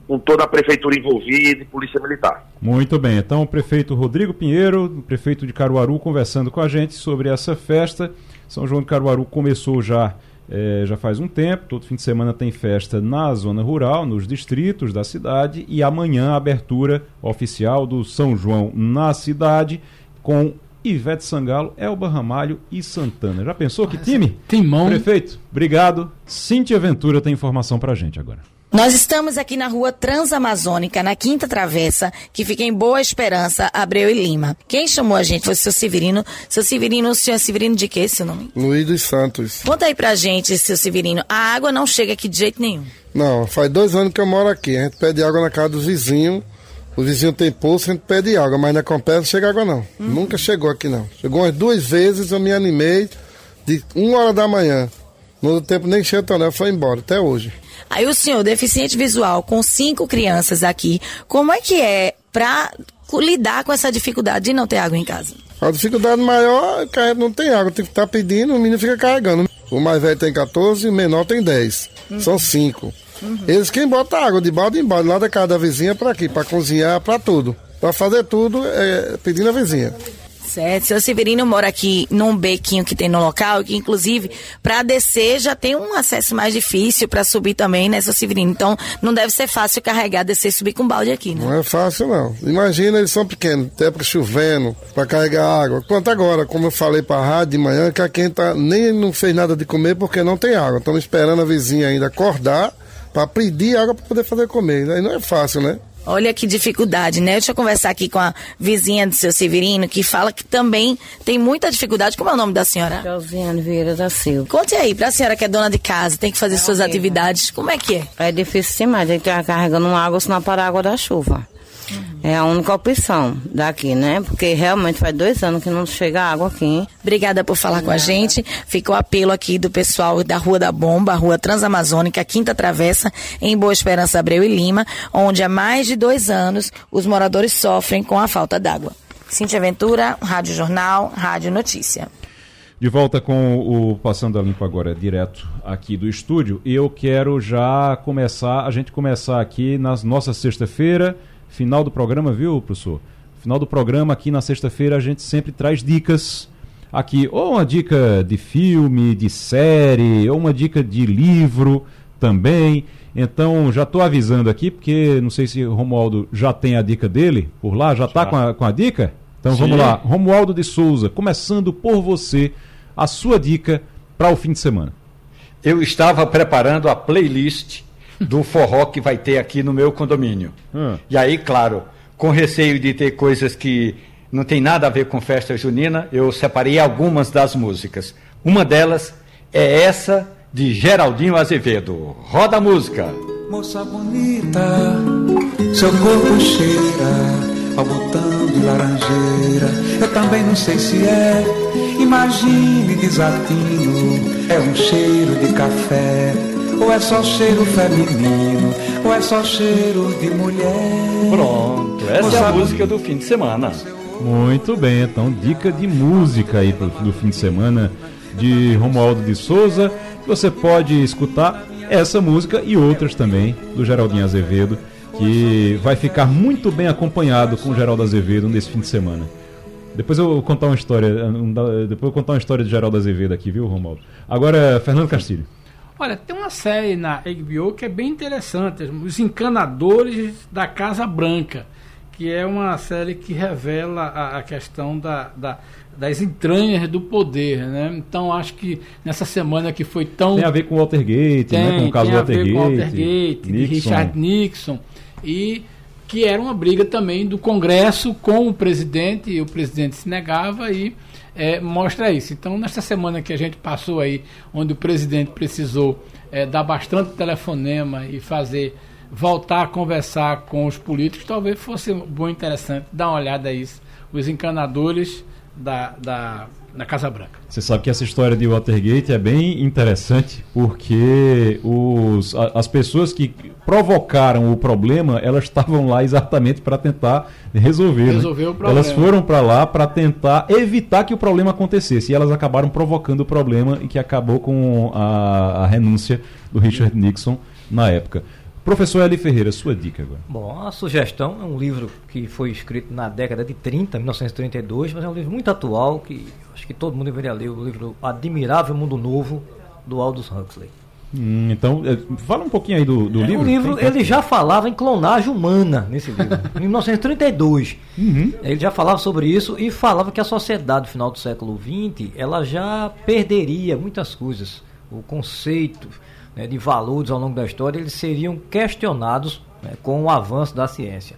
com toda a prefeitura envolvida e polícia militar. Muito bem, então o prefeito Rodrigo Pinheiro, prefeito de Caruaru, conversando com a gente sobre essa festa. São João de Caruaru começou já é, já faz um tempo. Todo fim de semana tem festa na zona rural, nos distritos da cidade, e amanhã a abertura oficial do São João na cidade com Ivete Sangalo, Elba Ramalho e Santana. Já pensou que time? Timão. Prefeito, obrigado. Cintia Ventura tem informação pra gente agora. Nós estamos aqui na rua Transamazônica, na Quinta Travessa, que fica em Boa Esperança, Abreu e Lima. Quem chamou a gente foi o seu Severino. Seu Severino, o senhor Severino de quê, seu nome? Luiz dos Santos. Conta aí pra gente, seu Severino. A água não chega aqui de jeito nenhum. Não, faz dois anos que eu moro aqui. A gente pede água na casa dos vizinhos. O vizinho tem poço, a gente pede água, mas na Compesa não chega água não. Uhum. Nunca chegou aqui não. Chegou umas duas vezes, eu me animei de uma hora da manhã. No outro tempo nem cheio o tonel, foi embora, até hoje. Aí o senhor, deficiente visual, com cinco crianças aqui, como é que é para lidar com essa dificuldade de não ter água em casa? A dificuldade maior é que a gente não tem água, tem que estar tá pedindo, o menino fica carregando. O mais velho tem 14 o menor tem 10. Uhum. São cinco. Uhum. Eles quem bota água de balde em balde, lá da casa da vizinha para aqui, para cozinhar, para tudo. Para fazer tudo, é, pedindo a vizinha. Certo. Seu Severino mora aqui num bequinho que tem no local, que inclusive para descer já tem um acesso mais difícil, para subir também, né, seu Severino? Então não deve ser fácil carregar, descer e subir com balde aqui, né? Não é fácil, não. Imagina, eles são pequenos, até para chovendo, para carregar água. Quanto agora, como eu falei para a rádio de manhã, que aqui tá, nem não fez nada de comer porque não tem água. Estamos esperando a vizinha ainda acordar para pedir água para poder fazer comer. Aí não é fácil, né? Olha que dificuldade, né? Deixa eu conversar aqui com a vizinha do seu Severino, que fala que também tem muita dificuldade. Como é o nome da senhora? Josiane Vieira da Silva. Conte aí, pra senhora que é dona de casa, tem que fazer é suas atividades, como é que é? É difícil demais, tem que estar carregando água, senão para a água da chuva. É a única opção daqui, né? Porque realmente faz dois anos que não chega água aqui. Obrigada por falar Obrigada. com a gente. Fica o apelo aqui do pessoal da Rua da Bomba, Rua Transamazônica, Quinta Travessa, em Boa Esperança, Abreu e Lima, onde há mais de dois anos os moradores sofrem com a falta d'água. Cintia Ventura, Rádio Jornal, Rádio Notícia. De volta com o Passando a Limpo agora, direto aqui do estúdio. E eu quero já começar, a gente começar aqui na nossa sexta-feira Final do programa, viu, professor? Final do programa, aqui na sexta-feira, a gente sempre traz dicas aqui, ou uma dica de filme, de série, ou uma dica de livro também. Então, já estou avisando aqui, porque não sei se o Romualdo já tem a dica dele por lá, já está com, a, com a dica? Então Sim. vamos lá. Romualdo de Souza, começando por você, a sua dica para o fim de semana. Eu estava preparando a playlist do forró que vai ter aqui no meu condomínio. Hum. E aí, claro, com receio de ter coisas que não tem nada a ver com festa junina, eu separei algumas das músicas. Uma delas é essa de Geraldinho Azevedo. Roda a música. Moça bonita, seu corpo cheira ao botão de laranjeira. Eu também não sei se é, imagine desatino, é um cheiro de café ou é só cheiro feminino? Ou é só cheiro de mulher? Pronto, essa é a música do fim de semana. Muito bem, então dica de música aí pro, do fim de semana de Romualdo de Souza. Você pode escutar essa música e outras também do Geraldinho Azevedo, que vai ficar muito bem acompanhado com o Geraldo Azevedo nesse fim de semana. Depois eu vou contar uma história, depois eu vou contar uma história de Geraldo Azevedo aqui, viu, Romualdo? Agora, Fernando Castilho. Olha, tem uma série na HBO que é bem interessante, Os Encanadores da Casa Branca, que é uma série que revela a, a questão da, da, das entranhas do poder, né? Então acho que nessa semana que foi tão tem a ver com Watergate, tem, né? Com o caso tem a Watergate, ver com Watergate, de Richard Nixon e que era uma briga também do Congresso com o presidente e o presidente se negava e é, mostra isso. Então, nesta semana que a gente passou aí, onde o presidente precisou é, dar bastante telefonema e fazer voltar a conversar com os políticos, talvez fosse bom interessante dar uma olhada a isso. Os encanadores da, da na Casa Branca. Você sabe que essa história de Watergate é bem interessante porque os, as pessoas que provocaram o problema, elas estavam lá exatamente para tentar resolver. Né? Resolver né? o problema. Elas foram para lá para tentar evitar que o problema acontecesse e elas acabaram provocando o problema e que acabou com a, a renúncia do Richard Nixon na época. Professor Eli Ferreira, sua dica agora. Bom, a sugestão é um livro que foi escrito na década de 30, 1932, mas é um livro muito atual que acho que todo mundo deveria ler, o livro Admirável Mundo Novo, do Aldous Huxley. Hum, então, é, fala um pouquinho aí do, do é, livro. O livro, ele já falava em clonagem humana nesse livro, em 1932. Uhum. Ele já falava sobre isso e falava que a sociedade no final do século XX, ela já perderia muitas coisas. O conceito né, de valores ao longo da história, eles seriam questionados né, com o avanço da ciência.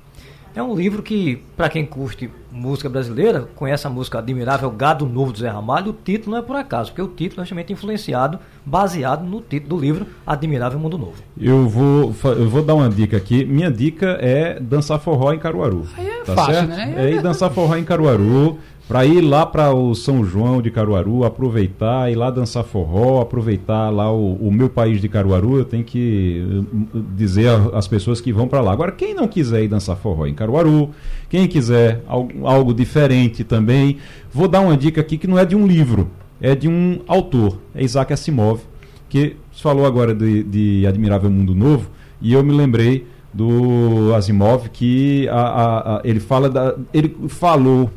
É um livro que, para quem curte música brasileira, conhece a música Admirável Gado Novo do Zé Ramalho, o título não é por acaso, porque o título é justamente influenciado, baseado no título do livro Admirável Mundo Novo. Eu vou, eu vou dar uma dica aqui. Minha dica é dançar forró em Caruaru. Aí é tá fácil, certo? né? É ir dançar forró em Caruaru para ir lá para o São João de Caruaru, aproveitar, ir lá dançar forró, aproveitar lá o, o meu país de Caruaru, eu tenho que uh, dizer às pessoas que vão para lá. Agora, quem não quiser ir dançar forró em Caruaru, quem quiser algo, algo diferente também, vou dar uma dica aqui que não é de um livro, é de um autor, é Isaac Asimov, que falou agora de, de Admirável Mundo Novo, e eu me lembrei do Asimov que a, a, a, ele fala da, ele falou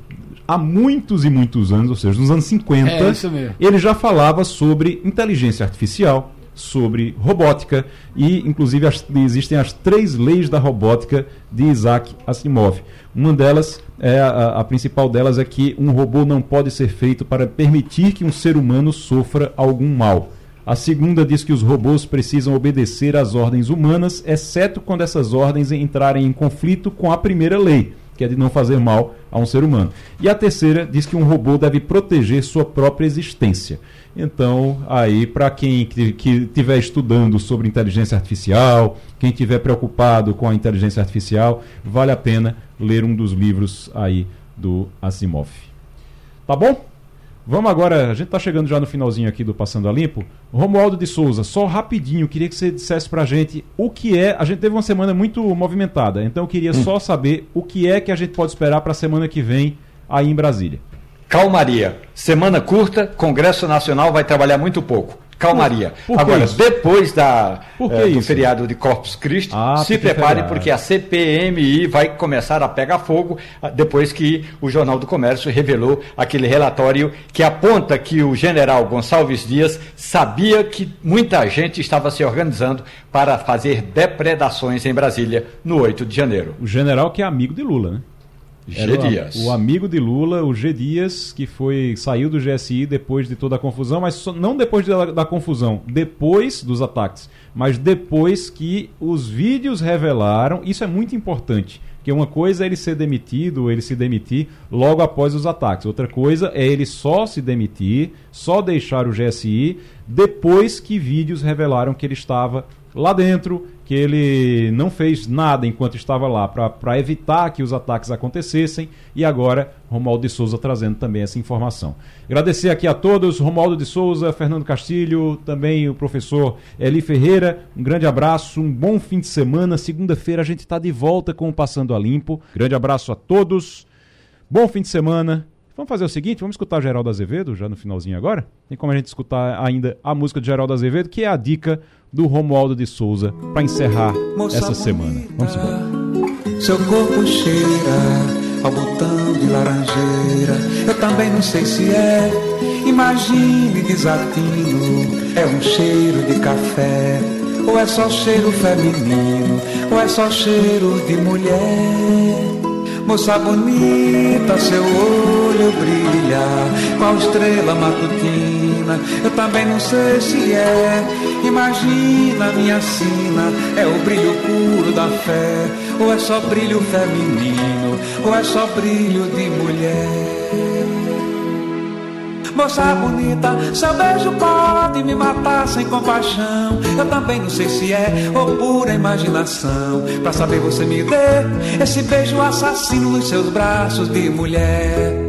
há muitos e muitos anos, ou seja, nos anos 50, é ele já falava sobre inteligência artificial, sobre robótica e, inclusive, as, existem as três leis da robótica de Isaac Asimov. Uma delas, é a, a, principal delas é que um robô não pode ser feito para permitir que um ser humano sofra algum mal. A segunda diz que os robôs precisam obedecer às ordens humanas, exceto quando essas ordens entrarem em conflito com a primeira lei, que é de não fazer mal a um ser humano. E a terceira diz que um robô deve proteger sua própria existência. Então, aí, para quem que estiver estudando sobre inteligência artificial, quem estiver preocupado com a inteligência artificial, vale a pena ler um dos livros aí do Asimov. Tá bom? Vamos agora, a gente está chegando já no finalzinho aqui do Passando a Limpo. Romualdo de Souza, só rapidinho, queria que você dissesse para a gente o que é. A gente teve uma semana muito movimentada, então eu queria hum. só saber o que é que a gente pode esperar para a semana que vem aí em Brasília. Calmaria. Semana curta, Congresso Nacional vai trabalhar muito pouco calmaria. Por, por Agora, depois da, é, do feriado de Corpus Christi, ah, se prepare porque a CPMI vai começar a pegar fogo ah, depois que o Jornal do Comércio revelou aquele relatório que aponta que o general Gonçalves Dias sabia que muita gente estava se organizando para fazer depredações em Brasília no 8 de janeiro. O general que é amigo de Lula, né? G. Dias. O, o, amigo de Lula, o G. Dias, que foi saiu do GSI depois de toda a confusão, mas só, não depois da, da confusão, depois dos ataques, mas depois que os vídeos revelaram, isso é muito importante, que uma coisa é ele ser demitido, ele se demitir logo após os ataques. Outra coisa é ele só se demitir, só deixar o GSI depois que vídeos revelaram que ele estava lá dentro, que ele não fez nada enquanto estava lá para evitar que os ataques acontecessem. E agora Romualdo de Souza trazendo também essa informação. Agradecer aqui a todos, Romualdo de Souza, Fernando Castilho, também o professor Eli Ferreira, um grande abraço, um bom fim de semana, segunda-feira a gente está de volta com o Passando a Limpo, grande abraço a todos, bom fim de semana, Vamos fazer o seguinte, vamos escutar Geraldo Azevedo já no finalzinho agora? Tem como a gente escutar ainda a música de Geraldo Azevedo, que é a dica do Romualdo de Souza para encerrar Moça essa semana. Vamos embora. Seu corpo cheira ao botão de laranjeira. Eu também não sei se é, imagine desatino, é um cheiro de café, ou é só cheiro feminino, ou é só cheiro de mulher. Moça bonita, seu olho brilha, qual estrela matutina, eu também não sei se é. Imagina minha sina, é o brilho puro da fé, ou é só brilho feminino, ou é só brilho de mulher. Moça bonita, seu beijo pode me matar sem compaixão. Eu também não sei se é ou pura imaginação. Pra saber você me dê esse beijo assassino nos seus braços de mulher.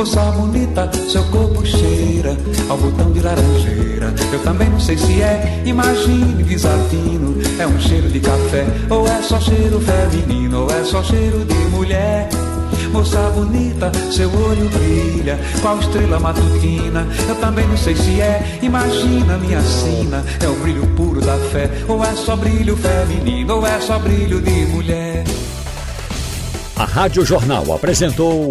Moça bonita, seu corpo cheira ao botão de laranjeira. Eu também não sei se é, imagine desatino. É um cheiro de café, ou é só cheiro feminino, ou é só cheiro de mulher. Moça bonita, seu olho brilha, qual estrela matutina. Eu também não sei se é, imagina minha sina. É o brilho puro da fé, ou é só brilho feminino, ou é só brilho de mulher. A Rádio Jornal apresentou